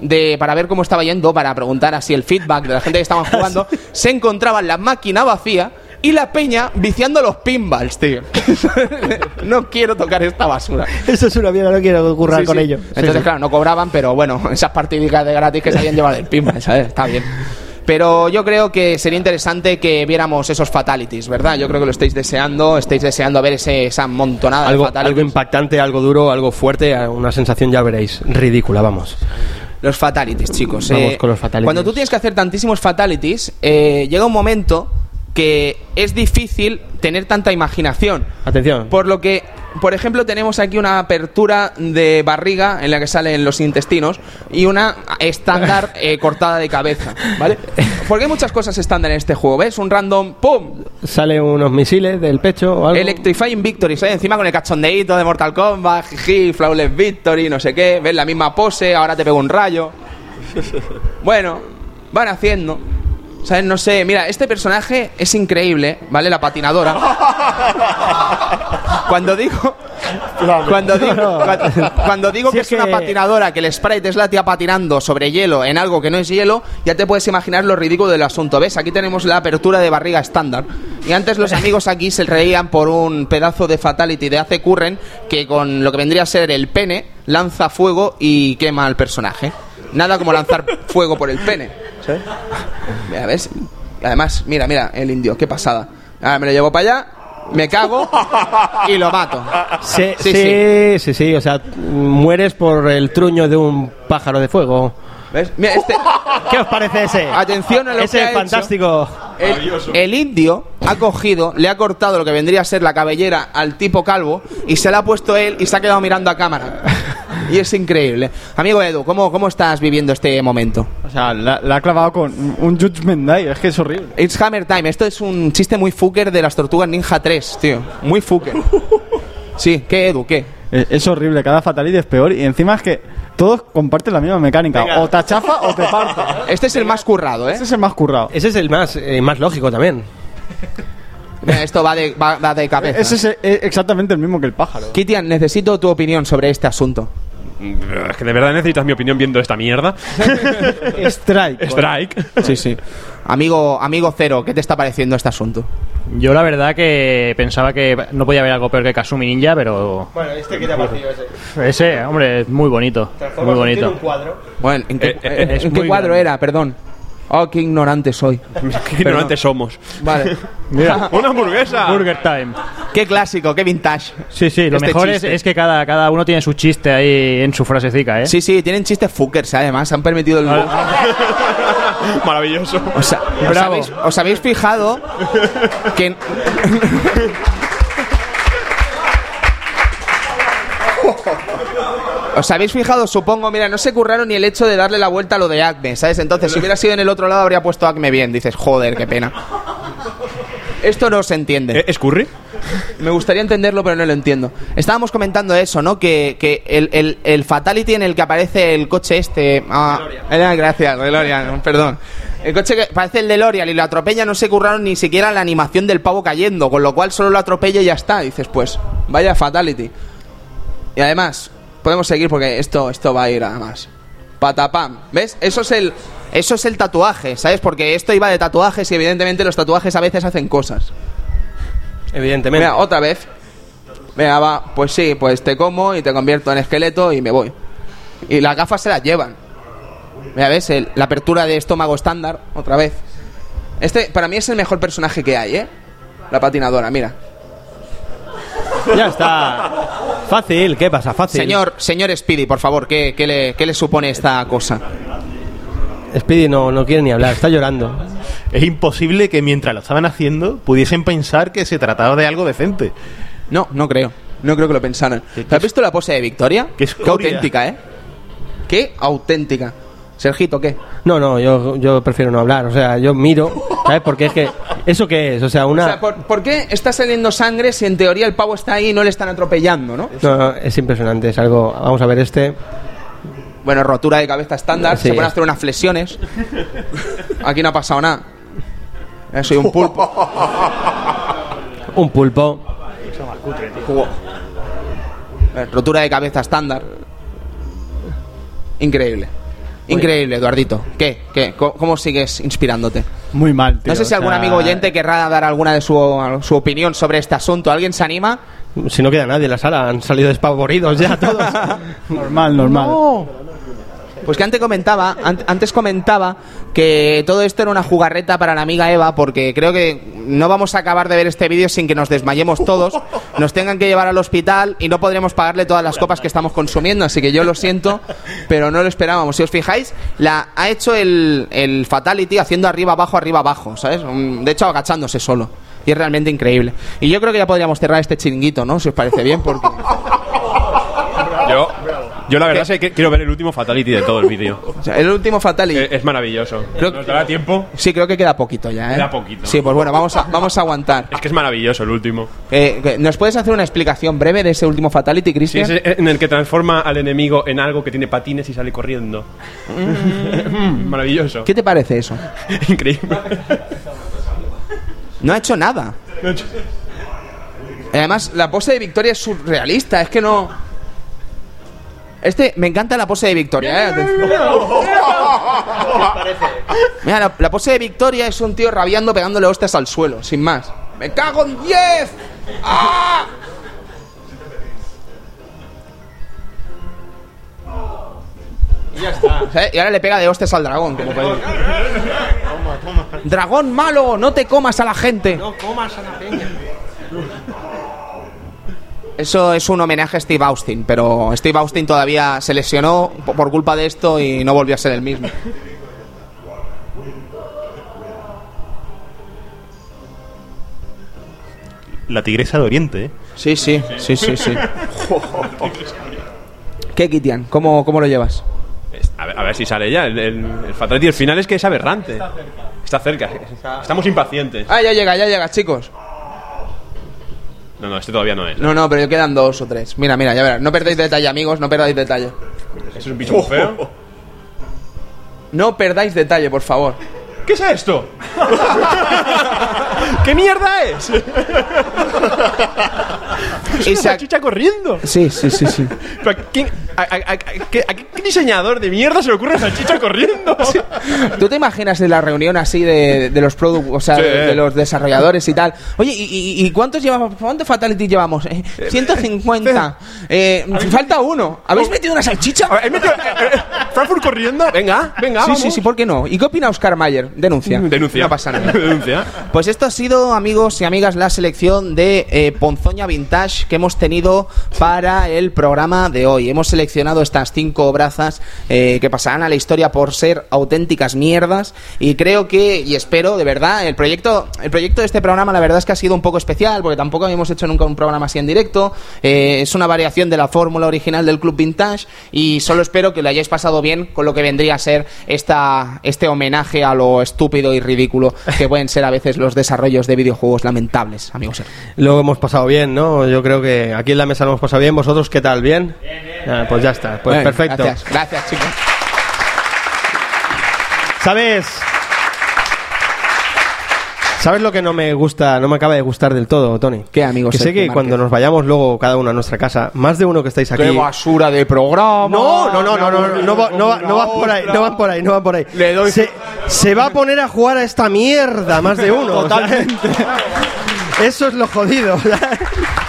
[SPEAKER 1] de, para ver cómo estaba yendo, para preguntar así el feedback de la gente que estaban jugando, se encontraban la máquina vacía y la peña viciando los pinballs, tío. no quiero tocar esta basura.
[SPEAKER 3] Eso es una mierda, no quiero currar
[SPEAKER 1] Sí,
[SPEAKER 3] con
[SPEAKER 1] sí.
[SPEAKER 3] ello.
[SPEAKER 1] Entonces, claro, no cobraban, pero bueno, esas partidicas de gratis que se habían llevado del pinball, ¿sabes? Está bien. Pero yo creo que sería interesante que viéramos esos fatalities, ¿verdad? Yo creo que lo estáis deseando, estáis deseando ver ese, esa montonada
[SPEAKER 3] Algo,
[SPEAKER 1] de fatalities.
[SPEAKER 3] algo impactante, algo duro, algo fuerte, una sensación ya veréis, ridícula, vamos.
[SPEAKER 1] Los fatalities, chicos.
[SPEAKER 3] Vamos
[SPEAKER 1] Eh,
[SPEAKER 3] con los fatalities.
[SPEAKER 1] Cuando tú tienes que hacer tantísimos fatalities, eh, llega un momento que es difícil tener tanta imaginación.
[SPEAKER 3] Atención.
[SPEAKER 1] Por lo que, por ejemplo, tenemos aquí una apertura de barriga en la que salen los intestinos y una estándar eh, cortada de cabeza, ¿vale? Porque hay muchas cosas estándar en este juego, ¿ves? Un random, ¡pum!
[SPEAKER 3] Salen unos misiles del pecho o algo.
[SPEAKER 1] Electrifying Victory, ¿sabes? Encima con el cachondeíto de Mortal Kombat, jiji, Flawless Victory, no sé qué, ves la misma pose, ahora te pego un rayo. Bueno, van haciendo. ¿Sabes? No sé, mira, este personaje es increíble, ¿vale? La patinadora. Cuando digo. Cuando digo, cuando, digo que
[SPEAKER 3] es
[SPEAKER 1] una patinadora, que el sprite es la tía patinando sobre hielo en algo que no es hielo, ya te puedes imaginar lo ridículo del asunto. ¿Ves? Aquí tenemos la apertura de barriga estándar. Y antes los amigos aquí se reían por un pedazo de fatality de Ace Curren que con lo que vendría a ser el pene lanza fuego y quema al personaje. Nada como lanzar fuego por el pene. ¿Sabes? Mira, ¿ves? Además, mira, mira, el indio, qué pasada. Ahora me lo llevo para allá, me cago y lo mato.
[SPEAKER 3] Sí,
[SPEAKER 1] Sí,
[SPEAKER 3] sí, sí, sí, o sea, mueres por el truño de un pájaro de fuego.
[SPEAKER 1] ¿Ves? Mira, este,
[SPEAKER 3] ¿Qué os parece ese?
[SPEAKER 1] Atención a lo
[SPEAKER 3] ese
[SPEAKER 1] que ha hecho.
[SPEAKER 3] fantástico.
[SPEAKER 1] el, el indio ha cogido, le ha cortado lo que vendría a ser la cabellera al tipo calvo y se la ha puesto él y se ha quedado mirando a cámara. Y es increíble. Amigo Edu, ¿cómo, cómo estás viviendo este momento?
[SPEAKER 2] O sea, la, la ha clavado con un Judgment Day, es que es horrible.
[SPEAKER 1] It's Hammer Time. Esto es un chiste muy fucker de las Tortugas Ninja 3, tío. Muy fucker. Sí, ¿qué Edu? ¿Qué?
[SPEAKER 2] Es, es horrible, cada fatality es peor y encima es que todos comparten la misma mecánica. O te achafa o te parta.
[SPEAKER 1] Este es el más currado, ¿eh?
[SPEAKER 2] Ese es el más currado.
[SPEAKER 3] Ese es el más, eh, más lógico también.
[SPEAKER 1] Mira, Esto va de, va, va de cabeza.
[SPEAKER 2] Ese es eh, exactamente el mismo que el pájaro.
[SPEAKER 1] Kitian, necesito tu opinión sobre este asunto.
[SPEAKER 4] Es que de verdad necesitas mi opinión viendo esta mierda.
[SPEAKER 2] Strike.
[SPEAKER 4] Strike.
[SPEAKER 1] Sí, sí. Amigo, amigo Cero, ¿qué te está pareciendo este asunto?
[SPEAKER 6] Yo la verdad que pensaba que no podía haber algo peor que Kasumi Ninja, pero
[SPEAKER 3] Bueno, este que te ha parecido ese.
[SPEAKER 6] ese, hombre, es muy bonito. Muy bonito.
[SPEAKER 3] cuadro.
[SPEAKER 1] Bueno, ¿en qué,
[SPEAKER 4] Eh, eh,
[SPEAKER 1] en qué cuadro
[SPEAKER 6] grande.
[SPEAKER 1] era? Perdón. Oh, qué ignorante soy.
[SPEAKER 4] Qué ignorantes somos.
[SPEAKER 1] Vale.
[SPEAKER 6] Mira,
[SPEAKER 4] ¡Una hamburguesa!
[SPEAKER 6] Burger Time.
[SPEAKER 1] qué clásico, qué vintage.
[SPEAKER 6] Sí, sí, lo
[SPEAKER 1] Este
[SPEAKER 6] mejor es,
[SPEAKER 1] chiste.
[SPEAKER 6] es que cada, cada uno tiene su chiste ahí en su frasecica, ¿eh?
[SPEAKER 1] Sí, sí, tienen chistes fuckers, además. Han permitido el.
[SPEAKER 4] Maravilloso.
[SPEAKER 1] O sea, ¿os,
[SPEAKER 6] Bravo.
[SPEAKER 1] habéis, os habéis fijado que. Os habéis fijado, supongo, mira, no se curraron ni el hecho de darle la vuelta a lo de Acme, ¿sabes? Entonces, si hubiera sido en el otro lado, habría puesto Acme bien. Dices, joder, qué pena. Esto no se entiende.
[SPEAKER 4] ¿Eh, ¿Es curry?
[SPEAKER 1] Me gustaría entenderlo, pero no lo entiendo. Estábamos comentando eso, ¿no? Que, que el, el- el fatality en el que aparece el coche este... Ah, eh, gracias, DeLorean, perdón. El coche que parece el de L'Oreal y lo atropella, no se curraron ni siquiera la animación del pavo cayendo, con lo cual solo lo atropella y ya está. Dices, pues, vaya fatality. Y además, podemos seguir porque esto, esto va a ir a más. Patapam. ¿Ves? Eso es el... Eso es el tatuaje, ¿sabes? Porque esto iba de tatuajes y evidentemente los tatuajes a veces hacen cosas.
[SPEAKER 3] Evidentemente.
[SPEAKER 1] Mira, otra vez. Venga, va. Pues sí, pues te como y te convierto en esqueleto y me voy. Y las gafas se las llevan. Mira, ¿ves? El- la apertura de estómago estándar, otra vez. Este, para mí, es el mejor personaje que hay, ¿eh? La patinadora, mira.
[SPEAKER 3] Ya está. Fácil, ¿qué pasa? Fácil.
[SPEAKER 1] Señor, señor Speedy, por favor, ¿qué, qué le, qué le supone esta cosa?
[SPEAKER 3] Speedy no, no quiere ni hablar, está llorando.
[SPEAKER 7] es imposible que mientras lo estaban haciendo pudiesen pensar que se trataba de algo decente.
[SPEAKER 1] No, no creo. No creo que lo pensaran. ¿Te has visto la pose de Victoria?
[SPEAKER 7] Qué
[SPEAKER 1] Qué auténtica, ¿eh? Qué auténtica. Sergito, ¿qué?
[SPEAKER 3] No, no, yo, yo prefiero no hablar. O sea, yo miro, ¿sabes? Porque es que. ¿Eso qué es? O sea,
[SPEAKER 1] O
[SPEAKER 3] una.
[SPEAKER 1] sea, ¿por, por qué está saliendo sangre si en teoría el pavo está ahí y no le están atropellando, no?
[SPEAKER 3] No, no, es impresionante. Es algo. Vamos a ver este.
[SPEAKER 1] Bueno, rotura de cabeza estándar,
[SPEAKER 3] Sí.
[SPEAKER 1] se pueden hacer unas flexiones. Aquí no ha pasado nada. Eh, soy un pulpo.
[SPEAKER 3] Un pulpo.
[SPEAKER 1] Eh, rotura de cabeza estándar. Increíble. Increíble, Eduardito. ¿Qué? ¿Qué? ¿Cómo, cómo sigues inspirándote?
[SPEAKER 2] Muy mal, tío.
[SPEAKER 1] No sé si
[SPEAKER 2] o
[SPEAKER 1] algún
[SPEAKER 2] sea,
[SPEAKER 1] amigo oyente querrá dar alguna de su, su opinión sobre este asunto. ¿Alguien se anima?
[SPEAKER 3] Si no queda nadie en la sala, han salido despavoridos ya todos.
[SPEAKER 2] Normal, normal.
[SPEAKER 1] Pues que antes comentaba, an- antes comentaba que todo esto era una jugarreta para la amiga Eva, porque creo que no vamos a acabar de ver este vídeo sin que nos desmayemos todos, nos tengan que llevar al hospital y no podremos pagarle todas las copas que estamos consumiendo, así que yo lo siento, pero no lo esperábamos. Si os fijáis, la ha hecho el, el fatality haciendo arriba abajo arriba abajo, ¿sabes? De hecho agachándose solo. Y es realmente increíble. Y yo creo que ya podríamos cerrar este chiringuito, ¿no? Si os parece bien, porque
[SPEAKER 4] Yo, yo la verdad es que quiero ver el último Fatality de todo el vídeo.
[SPEAKER 1] o sea, el último fatality.
[SPEAKER 4] Es maravilloso.
[SPEAKER 1] Creo
[SPEAKER 4] ¿Nos dará tiempo?
[SPEAKER 1] Sí, creo que queda poquito ya, ¿eh?
[SPEAKER 4] Queda poquito.
[SPEAKER 1] Sí, pues bueno, vamos a, vamos a aguantar.
[SPEAKER 4] Es que es maravilloso el último.
[SPEAKER 1] Eh, ¿Nos puedes hacer una explicación breve de ese último Fatality,
[SPEAKER 4] Sí,
[SPEAKER 1] Cristian?
[SPEAKER 4] es en el que transforma al enemigo en algo que tiene patines y sale corriendo. Maravilloso.
[SPEAKER 1] ¿Qué te parece eso?
[SPEAKER 4] Increíble.
[SPEAKER 1] No ha hecho nada. Además, la pose de Victoria es surrealista, es que no... Este, me encanta la pose de Victoria, ¿eh? Mira, la, la pose de Victoria es un tío rabiando pegándole hostias al suelo, sin más. ¡Me cago en 10! ¡Ah! Y ya está. Y ahora le pega de hostias al dragón. como puede- Dragón malo, no te comas a la gente. No comas a la peña. Eso es un homenaje a Steve Austin, pero Steve Austin todavía se lesionó po- por culpa de esto y no volvió a ser el mismo.
[SPEAKER 7] La tigresa de Oriente, ¿eh?
[SPEAKER 1] Sí, sí, sí, sí, sí. ¿Qué, Kitian? ¿Cómo, ¿Cómo lo llevas?
[SPEAKER 4] Es- A ver, a ver si sale ya. El, el, el Fatality, el final es que es aberrante. Está cerca. Estamos impacientes.
[SPEAKER 1] Ah, ya llega, ya llega, chicos.
[SPEAKER 4] No, no, este todavía no es.
[SPEAKER 1] No, no, pero quedan dos o tres. Mira, mira, ya verás. No perdáis detalle, amigos, no perdáis detalle.
[SPEAKER 4] Es un bicho muy feo.
[SPEAKER 1] No perdáis detalle, por favor.
[SPEAKER 4] ¿Qué es esto? ¿Qué mierda es?
[SPEAKER 1] Y se ac-
[SPEAKER 4] chicha corriendo.
[SPEAKER 1] Sí, sí, sí, sí.
[SPEAKER 4] ¿Pero a, quién- a- a- a- qué- qué diseñador de mierda se le ocurre salchicha corriendo?
[SPEAKER 1] ¿Tú te imaginas en la reunión así de, de los product, o sea,
[SPEAKER 4] Sí.
[SPEAKER 1] de, de los desarrolladores y tal? Oye, ¿y, y- cuántos llevamos? ¿Cuántos Fatality llevamos? Eh, 150. Eh, falta uno. ¿Habéis metido una salchicha?
[SPEAKER 4] ¿He metido- eh, eh, ¿Frankfurt corriendo? Venga, venga,
[SPEAKER 1] Sí,
[SPEAKER 4] vamos.
[SPEAKER 1] sí, sí, ¿por qué no? ¿Y qué opina Oscar Mayer? Denuncia.
[SPEAKER 4] Denuncia.
[SPEAKER 1] No pasa nada.
[SPEAKER 4] Denuncia.
[SPEAKER 1] Pues esto ha sido, amigos y amigas, la selección de eh, Ponzoña Vintage que hemos tenido para el programa de hoy. Hemos seleccionado estas cinco obrazas eh, que pasarán a la historia por ser auténticas mierdas y creo que, y espero, de verdad, el proyecto, el proyecto de este programa la verdad es que ha sido un poco especial porque tampoco habíamos hecho nunca un programa así en directo. Eh, es una variación de la fórmula original del Club Vintage y solo espero que lo hayáis pasado bien con lo que vendría a ser esta, este homenaje a lo estúpido y ridículo que pueden ser a veces los desarrollos de videojuegos lamentables, amigos.
[SPEAKER 3] Lo hemos pasado bien, ¿no? Yo creo que aquí en la mesa lo hemos pasado bien. ¿Vosotros qué tal? ¿Bien? Ah, pues ya está. Pues
[SPEAKER 1] Bueno,
[SPEAKER 3] perfecto.
[SPEAKER 1] Gracias, gracias, chicos.
[SPEAKER 3] ¿Sabes? ¿Sabes lo que no me gusta, no me acaba de gustar del todo, Tony?
[SPEAKER 1] ¿Qué, amigo
[SPEAKER 3] Que sé que cuando nos vayamos luego cada uno a nuestra casa, más de uno que estáis aquí.
[SPEAKER 1] ¡Qué basura de programa!
[SPEAKER 3] No, no, no, no, no, no, no, va- no, va- no van por ahí, no van por ahí, no van por ahí.
[SPEAKER 1] Le doy-
[SPEAKER 3] Se, se va a poner a jugar a esta mierda, más de uno. Totalmente. Eso es lo jodido.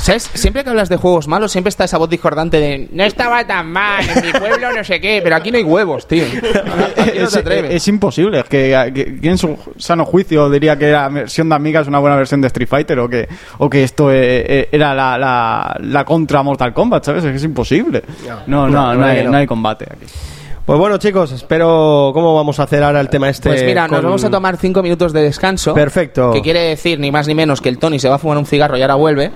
[SPEAKER 1] ¿Sabes? Siempre que hablas de juegos malos, siempre está esa voz discordante de no estaba tan mal, en mi pueblo no sé qué, pero aquí no hay huevos, tío. Aquí no
[SPEAKER 2] es,
[SPEAKER 1] te
[SPEAKER 2] es imposible. Es que, que- ¿quién en su sano juicio diría que la versión de Amiga es una buena versión de Street Fighter o que, o que esto eh, eh, era la, la, la contra Mortal Kombat, ¿sabes? Es que es imposible. No, no, no,
[SPEAKER 3] no,
[SPEAKER 2] hay,
[SPEAKER 3] que no.
[SPEAKER 2] no hay combate aquí.
[SPEAKER 3] Pues bueno, chicos, espero. ¿Cómo vamos a hacer ahora el tema este?
[SPEAKER 1] Pues mira, nos vamos a tomar cinco minutos de descanso.
[SPEAKER 3] Perfecto.
[SPEAKER 1] Que quiere decir ni más ni menos que el Tony se va a fumar un cigarro y ahora vuelve.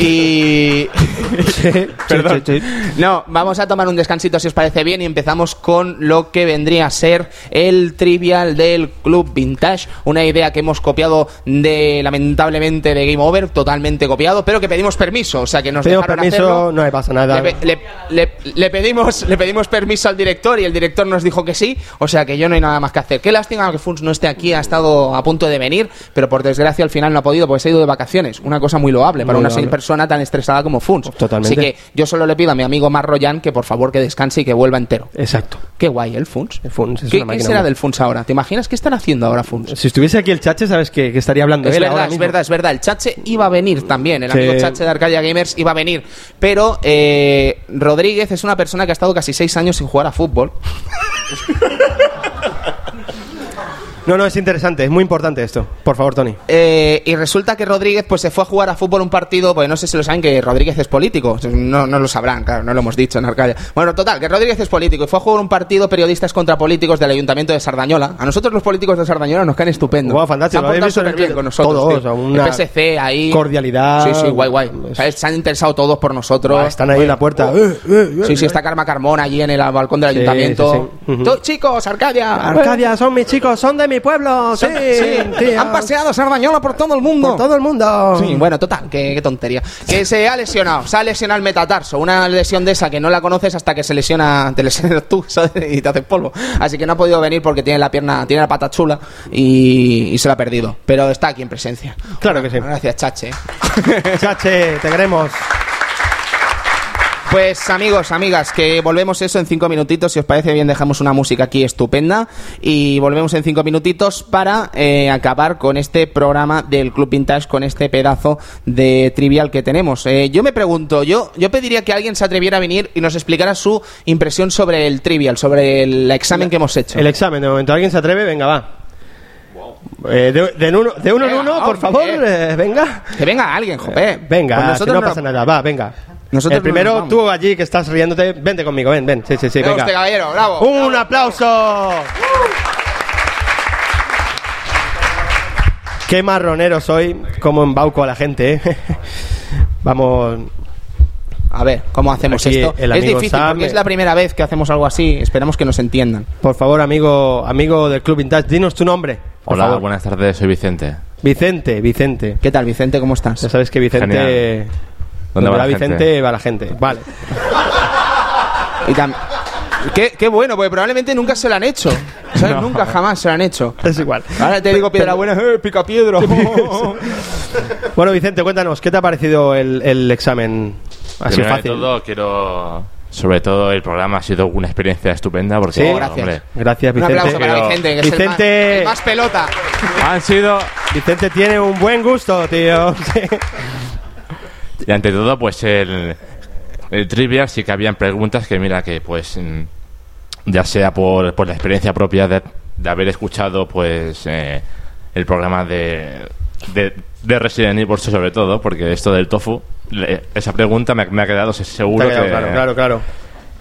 [SPEAKER 1] Y.
[SPEAKER 3] Sí,
[SPEAKER 1] Perdón.
[SPEAKER 3] sí, sí, sí.
[SPEAKER 1] No, vamos a tomar un descansito si os parece bien y empezamos con lo que vendría a ser el trivial del Club Vintage, una idea que hemos copiado de lamentablemente de Game Over, totalmente copiado, pero que pedimos permiso, o sea que nos
[SPEAKER 3] Pedimos
[SPEAKER 1] dejaron
[SPEAKER 3] permiso,
[SPEAKER 1] hacerlo.
[SPEAKER 3] no me pasa nada.
[SPEAKER 1] Le, pe- le- le- le pedimos, le pedimos permiso al director y el director nos dijo que sí, o sea que yo no hay nada más que hacer. Qué lástima que Funs no esté aquí, ha estado a punto de venir, pero por desgracia al final no ha podido porque se ha ido de vacaciones. Una cosa muy loable para
[SPEAKER 3] Muy
[SPEAKER 1] una
[SPEAKER 3] loable.
[SPEAKER 1] persona tan estresada como Funs.
[SPEAKER 3] Totalmente.
[SPEAKER 1] Así que yo solo le pido a mi amigo Marroyan que por favor que descanse y que vuelva entero.
[SPEAKER 3] Exacto.
[SPEAKER 1] Qué guay el Funs.
[SPEAKER 3] El Funs es
[SPEAKER 1] ¿Qué,
[SPEAKER 3] una
[SPEAKER 1] qué
[SPEAKER 3] máquina,
[SPEAKER 1] será del Funs ahora? ¿Te imaginas qué están haciendo ahora Funs?
[SPEAKER 3] Si estuviese aquí el chache, sabes que, que estaría hablando
[SPEAKER 1] Es
[SPEAKER 3] él
[SPEAKER 1] verdad,
[SPEAKER 3] ahora
[SPEAKER 1] es verdad, es verdad. El Chache iba a venir también. El
[SPEAKER 3] Sí.
[SPEAKER 1] amigo Chache de Arcadia Gamers iba a venir. Pero eh, Rodríguez es una persona que ha estado casi seis años sin jugar a fútbol.
[SPEAKER 3] 哈 No, no, es interesante, es muy importante esto. Por favor, Tony.
[SPEAKER 1] Eh, y resulta que Rodríguez pues se fue a jugar a fútbol un partido, pues no sé si lo saben que Rodríguez es político, no, no lo sabrán, claro, no lo hemos dicho en Arcadia. Bueno, total, que Rodríguez es político y fue a jugar un partido periodistas contra políticos del Ayuntamiento de Sardañola. A nosotros los políticos de Sardañola nos caen estupendo.
[SPEAKER 3] Guau, fantástico,
[SPEAKER 1] Se han
[SPEAKER 3] visto el
[SPEAKER 1] bien con nosotros.
[SPEAKER 3] Todos,
[SPEAKER 1] tío.
[SPEAKER 3] una
[SPEAKER 1] El PSC ahí.
[SPEAKER 3] cordialidad.
[SPEAKER 1] Sí, sí, guay, guay. Se han interesado todos por nosotros.
[SPEAKER 3] Buah, están ahí en la puerta.
[SPEAKER 1] Sí, sí, está Karma Carmona allí en el balcón del
[SPEAKER 3] Sí,
[SPEAKER 1] ayuntamiento.
[SPEAKER 3] sí, sí. Ujú.
[SPEAKER 1] Tú, chicos, Arcadia.
[SPEAKER 3] Arcadia, son mis chicos, son de mi pueblo. Sí,
[SPEAKER 1] Sí,
[SPEAKER 3] tío.
[SPEAKER 1] han paseado Sardañola por todo el mundo.
[SPEAKER 3] por todo el mundo.
[SPEAKER 1] Sí, bueno, total, qué, qué tontería. Que se ha lesionado, se ha lesionado el metatarso, una lesión de esa que no la conoces hasta que se lesiona, te lesionas tú, ¿sabes? Y te haces polvo. Así que no ha podido venir porque tiene la pierna, tiene la pata chula y, y se la ha perdido. Pero está aquí en presencia.
[SPEAKER 3] Claro que sí.
[SPEAKER 1] Gracias, Chache.
[SPEAKER 3] Chache, te queremos.
[SPEAKER 1] Pues amigos, amigas, que volvemos eso en cinco minutitos. Si os parece bien, dejamos una música aquí estupenda y volvemos en cinco minutitos para eh, acabar con este programa del Club Vintage, con este pedazo de trivial que tenemos. Eh, yo me pregunto, yo, yo pediría que alguien se atreviera a venir y nos explicara su impresión sobre el trivial, sobre el examen que hemos hecho.
[SPEAKER 3] El examen, de momento. ¿Alguien se atreve? Venga, va. Eh, de, uno, de uno en uno, por favor, eh, venga.
[SPEAKER 1] Que venga alguien, jope.
[SPEAKER 3] Venga, si no- pasa nada, va, venga.
[SPEAKER 1] Nosotros
[SPEAKER 3] el primero,
[SPEAKER 1] no
[SPEAKER 3] tú allí que estás riéndote, vente conmigo, ven, ven. Sí, sí, sí,
[SPEAKER 1] Venga usted, caballero, bravo.
[SPEAKER 3] ¡Un aplauso! Qué marronero soy, como embauco a la gente, ¿eh? Vamos,
[SPEAKER 1] A ver, ¿cómo hacemos
[SPEAKER 3] Aquí
[SPEAKER 1] esto?
[SPEAKER 3] el
[SPEAKER 1] Es difícil
[SPEAKER 3] Sam,
[SPEAKER 1] porque es la primera vez que hacemos algo así. Esperamos que nos entiendan.
[SPEAKER 3] por favor, amigo, amigo del Club Vintage, dinos tu nombre.
[SPEAKER 8] Hola,
[SPEAKER 3] favor.
[SPEAKER 8] buenas tardes, soy Vicente.
[SPEAKER 3] Vicente, Vicente.
[SPEAKER 1] ¿Qué tal, Vicente? ¿Cómo estás?
[SPEAKER 3] Ya sabes que Vicente...
[SPEAKER 8] Genial.
[SPEAKER 3] Donde
[SPEAKER 8] ¿Dónde va
[SPEAKER 3] Vicente,
[SPEAKER 8] gente?
[SPEAKER 3] va la gente. Vale.
[SPEAKER 1] Y tam- qué, qué bueno, porque probablemente nunca se lo han hecho. ¿Sabes? Nunca jamás se lo han hecho.
[SPEAKER 3] Es igual.
[SPEAKER 1] Ahora te digo piedra buena, eh, pica piedra.
[SPEAKER 3] Bueno, Vicente, cuéntanos, ¿qué te ha parecido el, el examen? Ha sido
[SPEAKER 8] Primero de
[SPEAKER 3] fácil.
[SPEAKER 8] todo, quiero... Sobre todo, el programa ha sido una experiencia estupenda porque...
[SPEAKER 3] Sí,
[SPEAKER 1] gracias.
[SPEAKER 8] hombre,
[SPEAKER 3] Gracias,
[SPEAKER 1] Un
[SPEAKER 3] Vicente.
[SPEAKER 1] aplauso para Vicente, que es el más,
[SPEAKER 3] Vicente-
[SPEAKER 1] el más pelota.
[SPEAKER 8] han sido...
[SPEAKER 3] Vicente tiene un buen gusto, tío. Sí.
[SPEAKER 8] Y ante todo, pues el, el trivial sí que habían preguntas que mira que pues mm, ya sea por, por la experiencia propia de, de haber escuchado pues eh, el programa de, de, de Resident Evil sobre todo, porque esto del tofu, le- esa pregunta me, me ha quedado seguro
[SPEAKER 3] ha quedado
[SPEAKER 8] que...
[SPEAKER 3] claro, claro, claro.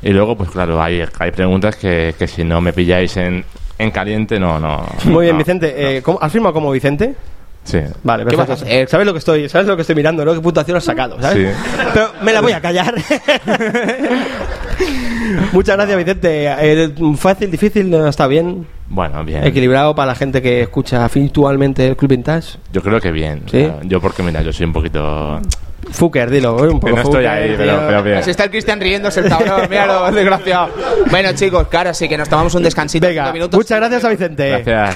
[SPEAKER 8] Y luego, pues claro, hay, hay preguntas que, que si no me pilláis en, en caliente, no, no...
[SPEAKER 3] Muy bien,
[SPEAKER 8] no,
[SPEAKER 3] Vicente.
[SPEAKER 8] no.
[SPEAKER 3] Eh, ¿cómo- ¿Has firmado como Vicente?
[SPEAKER 8] Sí.
[SPEAKER 3] Vale,
[SPEAKER 1] ¿Qué vas a hacer?
[SPEAKER 3] ¿Sabes lo que estoy, sabes lo que estoy mirando, no? ¿Qué puntuación has sacado? ¿sabes?
[SPEAKER 8] Sí.
[SPEAKER 3] Pero me la voy a callar. Muchas gracias, Vicente. Eh, fácil, difícil, está bien.
[SPEAKER 8] Bueno, bien.
[SPEAKER 3] Equilibrado para la gente que escucha habitualmente el Club Vintage.
[SPEAKER 8] Yo creo que bien.
[SPEAKER 3] ¿Sí?
[SPEAKER 8] O sea, yo porque, mira, yo soy un poquito...
[SPEAKER 3] Fucker, dilo. eh, Un poco
[SPEAKER 8] no estoy
[SPEAKER 3] fucker,
[SPEAKER 8] ahí, pero, pero bien.
[SPEAKER 1] Así está el Cristian riéndose el cabrón, míralo, desgraciado. Bueno, chicos, claro, sí que nos tomamos un descansito. de
[SPEAKER 3] Venga,
[SPEAKER 1] minutos.
[SPEAKER 3] muchas gracias a Vicente.
[SPEAKER 8] Gracias.